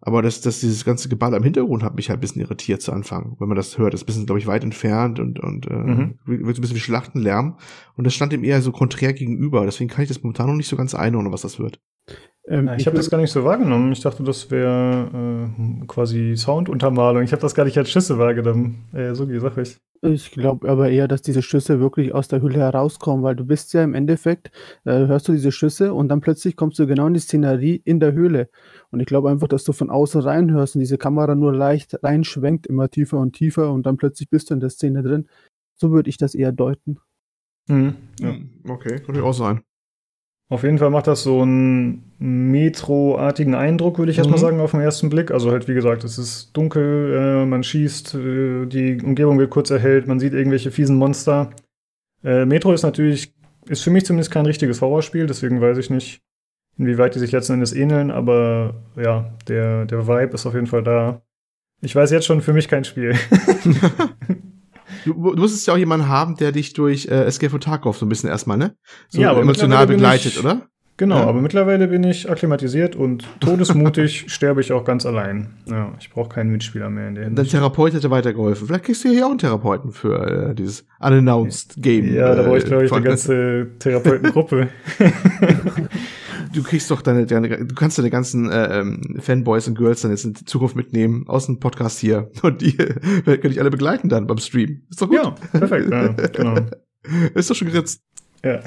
Aber das, das, dieses ganze Geball im Hintergrund hat mich halt ein bisschen irritiert zu Anfang, wenn man das hört. Das ist ein bisschen, glaube ich, weit entfernt und, und äh, mhm. wirkt ein bisschen wie Schlachtenlärm. Und das stand ihm eher so konträr gegenüber. Deswegen kann ich das momentan noch nicht so ganz einordnen, was das wird.
Ähm, ich habe das gar nicht so wahrgenommen. Ich dachte, das wäre äh, quasi Sounduntermalung. Ich habe das gar nicht als Schüsse wahrgenommen. Äh, so sag ich.
Ich glaube aber eher, dass diese Schüsse wirklich aus der Hülle herauskommen, weil du bist ja im Endeffekt, äh, hörst du diese Schüsse und dann plötzlich kommst du genau in die Szenerie in der Höhle. Und ich glaube einfach, dass du von außen reinhörst und diese Kamera nur leicht reinschwenkt, immer tiefer und tiefer und dann plötzlich bist du in der Szene drin. So würde ich das eher deuten.
Mhm. Ja. Okay, könnte auch sein.
Auf jeden Fall macht das so einen Metro-artigen Eindruck, würde ich mhm. erstmal sagen, auf den ersten Blick. Also halt, wie gesagt, es ist dunkel, äh, man schießt, äh, die Umgebung wird kurz erhellt, man sieht irgendwelche fiesen Monster. Äh, Metro ist natürlich, ist für mich zumindest kein richtiges Horrorspiel, deswegen weiß ich nicht, inwieweit die sich letzten Endes ähneln, aber ja, der, der Vibe ist auf jeden Fall da. Ich weiß jetzt schon, für mich kein Spiel.
Du, du musstest ja auch jemanden haben, der dich durch äh, Escape from Tarkov so ein bisschen erstmal, ne? So ja, aber emotional begleitet, ich, oder?
Genau, ja. aber mittlerweile bin ich akklimatisiert und todesmutig sterbe ich auch ganz allein. Ja, ich brauche keinen Mitspieler mehr in der
Hinsicht. Dein Therapeut hätte weitergeholfen. Vielleicht kriegst du hier auch einen Therapeuten für äh, dieses Unannounced Game.
Ja, da brauche ich, glaube ich, eine ganze Therapeutengruppe.
du kriegst doch deine, deine, du kannst deine ganzen äh, ähm, Fanboys und Girls dann jetzt in Zukunft mitnehmen aus dem Podcast hier und die äh, können dich alle begleiten dann beim Stream. Ist doch gut.
Ja, perfekt. Ja, genau.
Ist doch schon geritzt.
Ja.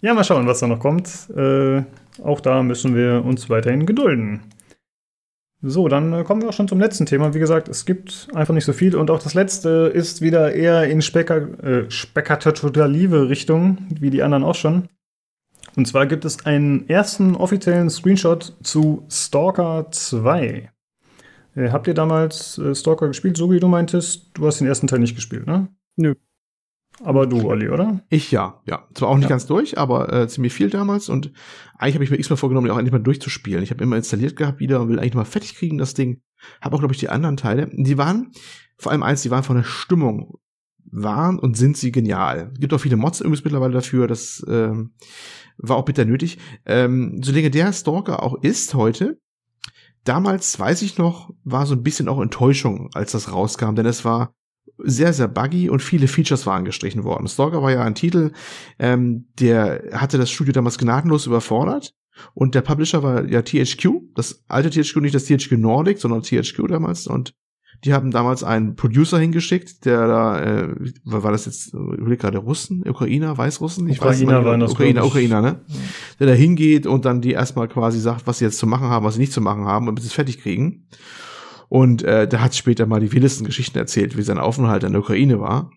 Ja, mal schauen, was da noch kommt. Äh, auch da müssen wir uns weiterhin gedulden. So, dann äh, kommen wir auch schon zum letzten Thema. Wie gesagt, es gibt einfach nicht so viel und auch das letzte ist wieder eher in äh, spektakuläre Richtung, wie die anderen auch schon. Und zwar gibt es einen ersten offiziellen Screenshot zu Stalker 2. Äh, habt ihr damals äh, Stalker gespielt, so wie du meintest? Du hast den ersten Teil nicht gespielt, ne?
Nö.
Aber du, Olli, oder?
Ich ja, ja. Zwar auch nicht ja. ganz durch, aber äh, ziemlich viel damals. Und eigentlich habe ich mir x-mal vorgenommen, auch endlich mal durchzuspielen. Ich habe immer installiert gehabt wieder und will eigentlich mal fertig kriegen, das Ding. Habe auch, glaube ich, die anderen Teile. Die waren, vor allem eins, die waren von der Stimmung, waren und sind sie genial. Gibt auch viele Mods übrigens mittlerweile dafür. Das ähm, war auch bitter nötig. Ähm, so der Stalker auch ist heute, damals, weiß ich noch, war so ein bisschen auch Enttäuschung, als das rauskam, denn es war sehr, sehr buggy und viele Features waren gestrichen worden. Stalker war ja ein Titel, ähm, der hatte das Studio damals gnadenlos überfordert. Und der Publisher war ja THQ, das alte THQ, nicht das THQ Nordic, sondern THQ damals. Und die haben damals einen Producer hingeschickt, der da, äh, war das jetzt, überleg gerade, Russen, Ukrainer, Weißrussen?
Ich Ukrainer weiß, waren das,
Ukrainer, Ukrainer, ne? Ja. Der da hingeht und dann die erstmal quasi sagt, was sie jetzt zu machen haben, was sie nicht zu machen haben, und bis sie es fertig kriegen. Und äh, der hat später mal die wildesten Geschichten erzählt, wie sein Aufenthalt in der Ukraine war.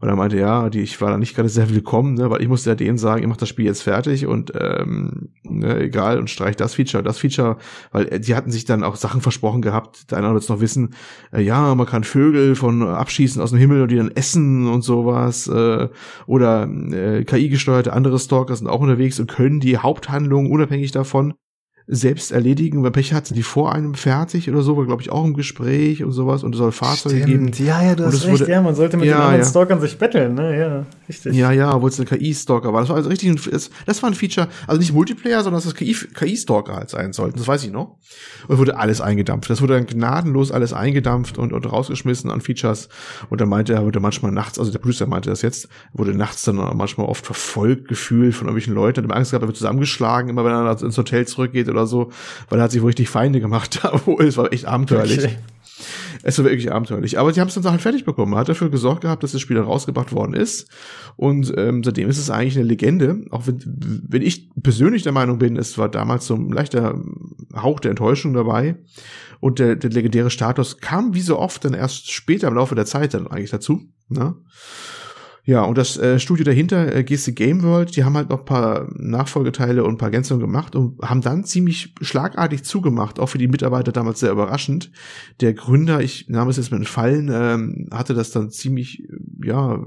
Und er meinte, ja, die, ich war da nicht gerade sehr willkommen, ne, weil ich musste ja denen sagen, ihr macht das Spiel jetzt fertig und ähm, ne, egal und streicht das Feature, das Feature, weil äh, die hatten sich dann auch Sachen versprochen gehabt. Der eine wird es noch wissen, äh, ja, man kann Vögel von abschießen aus dem Himmel und die dann essen und sowas. Äh, oder äh, KI-gesteuerte andere Stalker sind auch unterwegs und können die Haupthandlung unabhängig davon selbst erledigen. Wer Pech hatte, die vor einem fertig oder so, war glaube ich auch im Gespräch und sowas und es soll Fahrzeuge Stimmt.
geben. Ja, ja, du hast recht. Wurde, ja, man sollte mit ja, den anderen ja. Stalkern sich betteln, ne? Ja,
richtig. Ja, ja, obwohl es eine KI-Stalker war. Das war also richtig, ein, das war ein Feature, also nicht Multiplayer, sondern dass das KI-Stalker halt sein sollten. Das weiß ich noch. Und wurde alles eingedampft. Das wurde dann gnadenlos alles eingedampft und, und rausgeschmissen an Features. Und dann meinte er, wurde manchmal nachts, also der Producer meinte das jetzt, wurde nachts dann manchmal oft verfolgt gefühlt von irgendwelchen Leuten, hat Angst gehabt, er wird zusammengeschlagen, immer wenn er ins Hotel zurückgeht oder so, weil er hat sich wohl richtig Feinde gemacht. es war echt abenteuerlich. Okay. Es war wirklich abenteuerlich. Aber die haben es dann halt fertig bekommen. Er hat dafür gesorgt gehabt, dass das Spiel dann rausgebracht worden ist. Und ähm, seitdem ist es eigentlich eine Legende. Auch wenn, wenn ich persönlich der Meinung bin, es war damals so ein leichter Hauch der Enttäuschung dabei. Und der, der legendäre Status kam wie so oft dann erst später im Laufe der Zeit dann eigentlich dazu. Ne? Ja, und das äh, Studio dahinter, äh, GC Game World, die haben halt noch paar Nachfolgeteile und paar Ergänzungen gemacht und haben dann ziemlich schlagartig zugemacht, auch für die Mitarbeiter damals sehr überraschend. Der Gründer, ich nahm es jetzt mit entfallen, ähm, hatte das dann ziemlich, ja,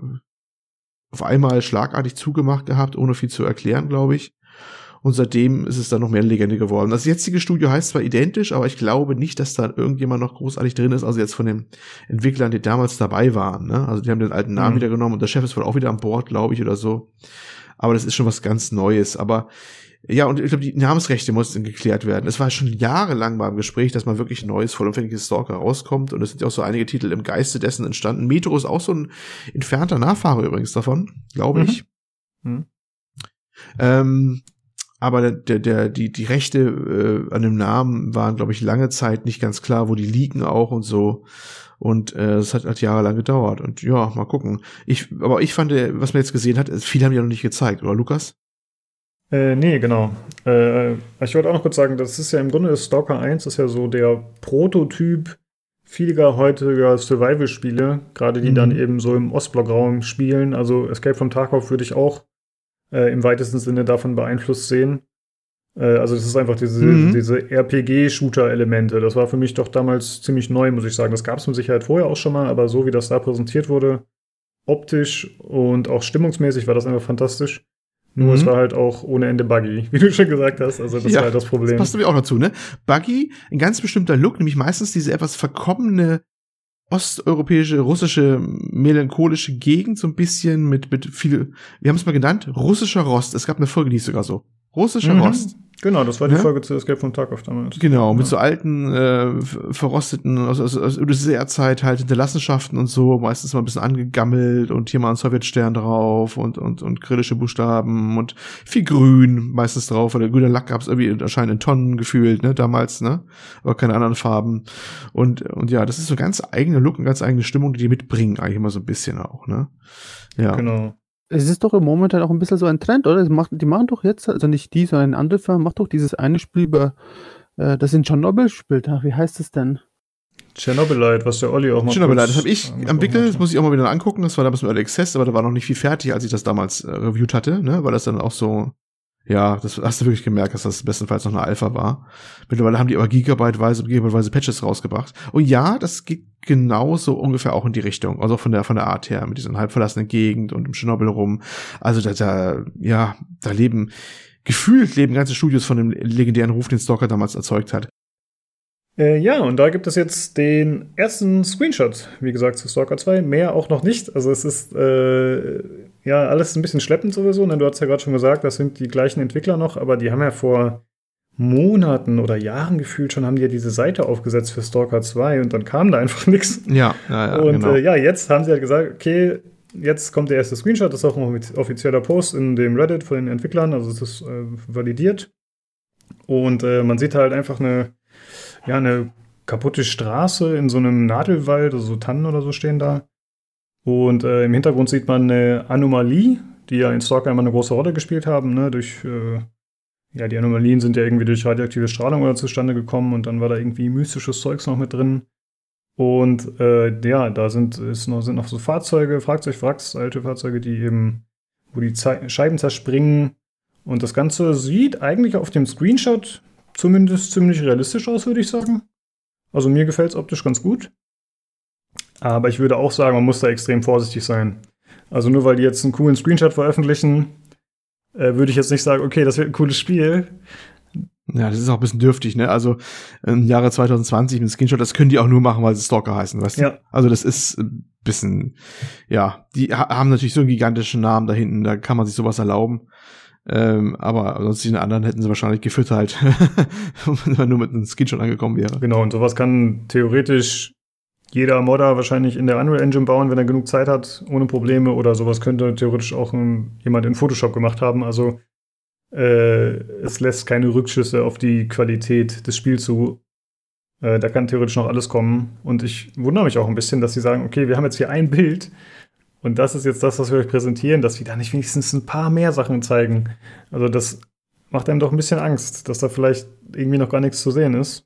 auf einmal schlagartig zugemacht gehabt, ohne viel zu erklären, glaube ich. Und seitdem ist es dann noch mehr Legende geworden. Das jetzige Studio heißt zwar identisch, aber ich glaube nicht, dass da irgendjemand noch großartig drin ist. Also jetzt von den Entwicklern, die damals dabei waren. Ne? Also die haben den alten Namen mhm. wieder genommen und der Chef ist wohl auch wieder an Bord, glaube ich, oder so. Aber das ist schon was ganz Neues. Aber ja, und ich glaube, die Namensrechte mussten geklärt werden. Es war schon jahrelang mal im Gespräch, dass mal wirklich neues, vollumfängliches Stalker rauskommt. Und es sind ja auch so einige Titel im Geiste dessen entstanden. Metro ist auch so ein entfernter Nachfahre übrigens davon, glaube ich. Mhm. Mhm. Ähm, aber der, der, die, die Rechte äh, an dem Namen waren, glaube ich, lange Zeit nicht ganz klar, wo die liegen auch und so. Und äh, es hat, hat jahrelang gedauert. Und ja, mal gucken. Ich, aber ich fand, äh, was man jetzt gesehen hat, viele haben ja noch nicht gezeigt, oder Lukas?
Äh, nee, genau. Äh, ich wollte auch noch kurz sagen, das ist ja im Grunde das Stalker 1 ist ja so der Prototyp vieler heutiger Survival-Spiele, gerade die mhm. dann eben so im Ostblock-Raum spielen. Also Escape from Tarkov würde ich auch äh, im weitesten Sinne davon beeinflusst sehen. Äh, also das ist einfach diese, mhm. diese RPG-Shooter-Elemente. Das war für mich doch damals ziemlich neu, muss ich sagen. Das gab es mit Sicherheit vorher auch schon mal, aber so wie das da präsentiert wurde, optisch und auch stimmungsmäßig war das einfach fantastisch. Nur mhm. es war halt auch ohne Ende buggy, wie du schon gesagt hast. Also das ja, war halt das Problem. Das
passt nämlich auch dazu, ne? Buggy, ein ganz bestimmter Look, nämlich meistens diese etwas verkommene osteuropäische, russische, melancholische Gegend, so ein bisschen mit, mit viel, wir haben es mal genannt, russischer Rost. Es gab eine Folge, die ist sogar so. Russischer mhm. Rost.
Genau, das war die ja? Folge zu Escape from Tarkov damals.
Genau, mit ja. so alten, äh, verrosteten, aus, aus, aus UdSSR-Zeit halt Hinterlassenschaften und so, meistens mal ein bisschen angegammelt und hier mal ein Sowjetstern drauf und, und, und grillische Buchstaben und viel Grün meistens drauf, weil der grüne Lack gab es irgendwie anscheinend in Tonnen gefühlt, ne, damals, ne, aber keine anderen Farben. Und, und ja, das ist so ganz eigene Look und ganz eigene Stimmung, die die mitbringen, eigentlich immer so ein bisschen auch, ne. Ja.
Genau. Es ist doch im Moment halt auch ein bisschen so ein Trend, oder? Die machen, die machen doch jetzt, also nicht die, sondern eine andere Firma, macht doch dieses eine Spiel über, äh, das in Tschernobyl spielt. Wie heißt es denn?
Chernobylite, was der Olli auch mal
Chernobylite, das habe ich am Wickel, das muss ich auch mal wieder angucken. Das war damals mit Early Access, aber da war noch nicht viel fertig, als ich das damals äh, reviewt hatte, ne? Weil das dann auch so ja, das hast du wirklich gemerkt, dass das bestenfalls noch eine Alpha war. Mittlerweile haben die aber gigabyteweise, gigabyteweise Patches rausgebracht. Und ja, das geht genauso ungefähr auch in die Richtung. Also von der, von der Art her, mit diesen halb verlassenen Gegend und im Schnobel rum. Also da, da, ja, da leben, gefühlt leben ganze Studios von dem legendären Ruf, den Stalker damals erzeugt hat.
Äh, ja, und da gibt es jetzt den ersten Screenshot, wie gesagt, zu Stalker 2. Mehr auch noch nicht. Also es ist äh, ja alles ein bisschen schleppend sowieso. Ne? Du hast ja gerade schon gesagt, das sind die gleichen Entwickler noch, aber die haben ja vor Monaten oder Jahren gefühlt schon, haben die ja diese Seite aufgesetzt für Stalker 2 und dann kam da einfach nichts.
Ja, ja, ja.
Und genau. äh, ja, jetzt haben sie halt gesagt, okay, jetzt kommt der erste Screenshot, das ist auch ein offizieller Post in dem Reddit von den Entwicklern, also es ist äh, validiert. Und äh, man sieht halt einfach eine ja, eine kaputte Straße in so einem Nadelwald, also so Tannen oder so stehen da. Und äh, im Hintergrund sieht man eine Anomalie, die ja in Stalker immer eine große Rolle gespielt haben, ne? Durch, äh, ja, die Anomalien sind ja irgendwie durch radioaktive Strahlung oder zustande gekommen und dann war da irgendwie mystisches Zeugs noch mit drin. Und äh, ja, da sind, ist noch, sind noch so Fahrzeuge, Fahrzeugwracks, alte Fahrzeuge, die eben, wo die Ze Scheiben zerspringen. Und das Ganze sieht eigentlich auf dem Screenshot zumindest ziemlich realistisch aus, würde ich sagen. Also mir gefällt es optisch ganz gut. Aber ich würde auch sagen, man muss da extrem vorsichtig sein. Also nur weil die jetzt einen coolen Screenshot veröffentlichen, äh, würde ich jetzt nicht sagen, okay, das wird ein cooles Spiel.
Ja, das ist auch ein bisschen dürftig, ne? Also im Jahre 2020 mit Screenshot, das können die auch nur machen, weil sie Stalker heißen, weißt du? Ja. Also das ist ein bisschen, ja, die haben natürlich so einen gigantischen Namen da hinten, da kann man sich sowas erlauben. Ähm, aber sonst den anderen hätten sie wahrscheinlich gefüttert, wenn man nur mit einem Screenshot angekommen wäre.
Genau, und sowas kann theoretisch jeder Modder wahrscheinlich in der Unreal Engine bauen, wenn er genug Zeit hat, ohne Probleme. Oder sowas könnte theoretisch auch ein, jemand in Photoshop gemacht haben. Also äh, es lässt keine Rückschlüsse auf die Qualität des Spiels zu. Äh, da kann theoretisch noch alles kommen. Und ich wundere mich auch ein bisschen, dass sie sagen, okay, wir haben jetzt hier ein Bild und das ist jetzt das, was wir euch präsentieren, dass wir da nicht wenigstens ein paar mehr Sachen zeigen. Also das macht einem doch ein bisschen Angst, dass da vielleicht irgendwie noch gar nichts zu sehen ist.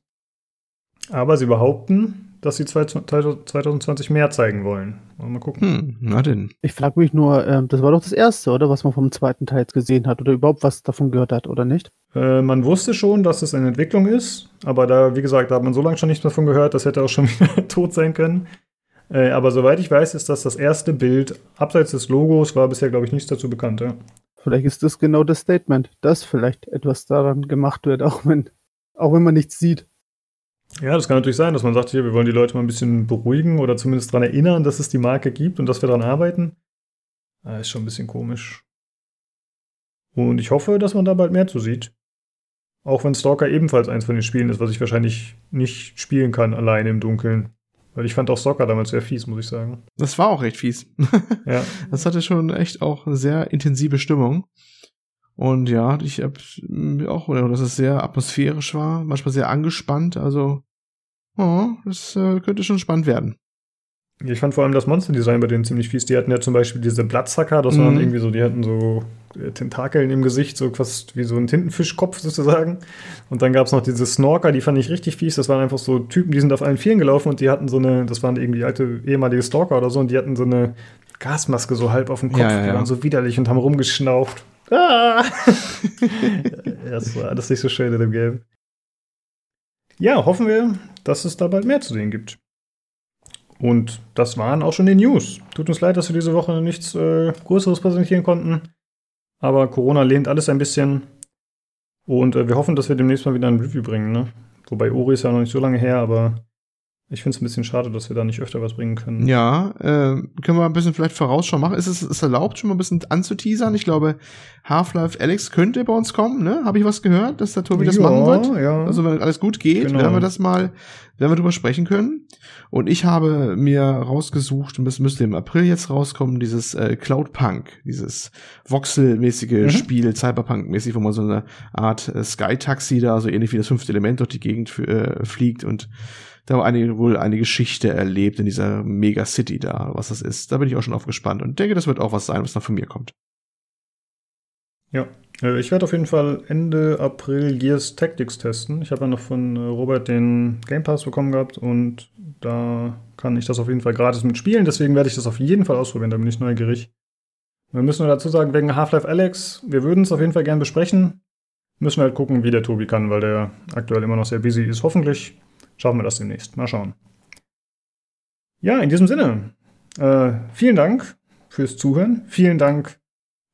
Aber sie behaupten, dass sie 2020 mehr zeigen wollen. Mal gucken. Hm,
na denn. Ich frage mich nur, äh, das war doch das erste, oder? Was man vom zweiten Teil jetzt gesehen hat oder überhaupt was davon gehört hat, oder nicht?
Äh, man wusste schon, dass es in Entwicklung ist, aber da, wie gesagt, da hat man so lange schon nichts davon gehört, das hätte auch schon wieder tot sein können. Äh, aber soweit ich weiß, ist das das erste Bild. Abseits des Logos war bisher, glaube ich, nichts dazu bekannt. Ja.
Vielleicht ist das genau das Statement, dass vielleicht etwas daran gemacht wird, auch wenn, auch wenn man nichts sieht.
Ja, das kann natürlich sein, dass man sagt, hier, wir wollen die Leute mal ein bisschen beruhigen oder zumindest daran erinnern, dass es die Marke gibt und dass wir daran arbeiten. Das ah, ist schon ein bisschen komisch. Und ich hoffe, dass man da bald mehr zu sieht. Auch wenn Stalker ebenfalls eins von den Spielen ist, was ich wahrscheinlich nicht spielen kann, alleine im Dunkeln. Weil ich fand auch Soccer damals sehr fies, muss ich sagen.
Das war auch recht fies. ja. Das hatte schon echt auch eine sehr intensive Stimmung. Und ja, ich hab auch, dass es sehr atmosphärisch war, manchmal sehr angespannt. Also, oh, das äh, könnte schon spannend werden.
Ich fand vor allem das Monsterdesign bei denen ziemlich fies. Die hatten ja zum Beispiel diese Blattsacker, das mhm. waren irgendwie so, die hatten so äh, Tentakeln im Gesicht, so fast wie so ein Tintenfischkopf sozusagen. Und dann gab es noch diese Snorker, die fand ich richtig fies. Das waren einfach so Typen, die sind auf allen Vieren gelaufen und die hatten so eine, das waren irgendwie alte ehemalige Stalker oder so, und die hatten so eine Gasmaske so halb auf dem Kopf. Ja, ja, ja. Die waren so widerlich und haben rumgeschnauft. Ah! das war alles nicht so schön in dem Game. Ja, hoffen wir, dass es da bald mehr zu sehen gibt. Und das waren auch schon die News. Tut uns leid, dass wir diese Woche nichts äh, Größeres präsentieren konnten. Aber Corona lehnt alles ein bisschen. Und äh, wir hoffen, dass wir demnächst mal wieder ein Review bringen. Ne? Wobei Ori ist ja noch nicht so lange her, aber ich finde es ein bisschen schade, dass wir da nicht öfter was bringen können.
Ja, äh, können wir ein bisschen vielleicht Vorausschau machen. Ist es ist erlaubt, schon mal ein bisschen anzuteasern? Ich glaube, Half-Life Alex könnte bei uns kommen, ne? Habe ich was gehört, dass der Tobi das machen wird? Ja. Also wenn alles gut geht, genau. werden wir das mal, werden wir drüber sprechen können. Und ich habe mir rausgesucht, und das müsste im April jetzt rauskommen, dieses äh, Cloud-Punk, dieses Voxel-mäßige mhm. Spiel, Cyberpunk-mäßig, wo man so eine Art äh, Sky-Taxi da, so ähnlich wie das fünfte Element durch die Gegend äh, fliegt und da war eine, wohl eine Geschichte erlebt in dieser Mega-City da, was das ist. Da bin ich auch schon aufgespannt und denke, das wird auch was sein, was noch von mir kommt.
Ja, äh, ich werde auf jeden Fall Ende April Gears Tactics testen. Ich habe ja noch von äh, Robert den Game Pass bekommen gehabt und da kann ich das auf jeden Fall gratis mitspielen. Deswegen werde ich das auf jeden Fall ausprobieren, da bin ich neugierig. Wir müssen nur dazu sagen, wegen Half-Life Alex, wir würden es auf jeden Fall gern besprechen. Müssen wir halt gucken, wie der Tobi kann, weil der aktuell immer noch sehr busy ist. Hoffentlich schaffen wir das demnächst. Mal schauen. Ja, in diesem Sinne, äh, vielen Dank fürs Zuhören. Vielen Dank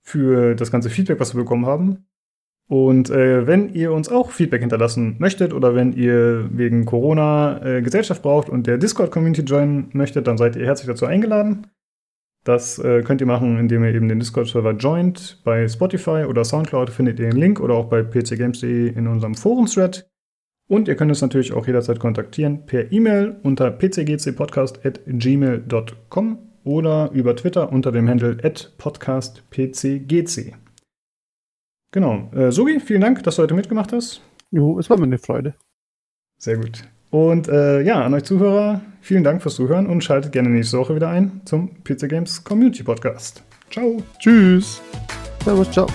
für das ganze Feedback, was wir bekommen haben. Und äh, wenn ihr uns auch Feedback hinterlassen möchtet oder wenn ihr wegen Corona äh, Gesellschaft braucht und der Discord-Community joinen möchtet, dann seid ihr herzlich dazu eingeladen. Das äh, könnt ihr machen, indem ihr eben den Discord-Server joint. Bei Spotify oder Soundcloud findet ihr den Link oder auch bei pcgames.de in unserem Forum-Thread. Und ihr könnt uns natürlich auch jederzeit kontaktieren per E-Mail unter pcgcpodcast.gmail.com oder über Twitter unter dem Handle podcastpcgc. Genau. Äh, Sugi, vielen Dank, dass du heute mitgemacht hast.
Jo, es war mir eine Freude.
Sehr gut. Und äh, ja, an euch Zuhörer, vielen Dank fürs Zuhören und schaltet gerne nächste Woche wieder ein zum PC Games Community Podcast. Ciao.
Tschüss. Servus, ciao.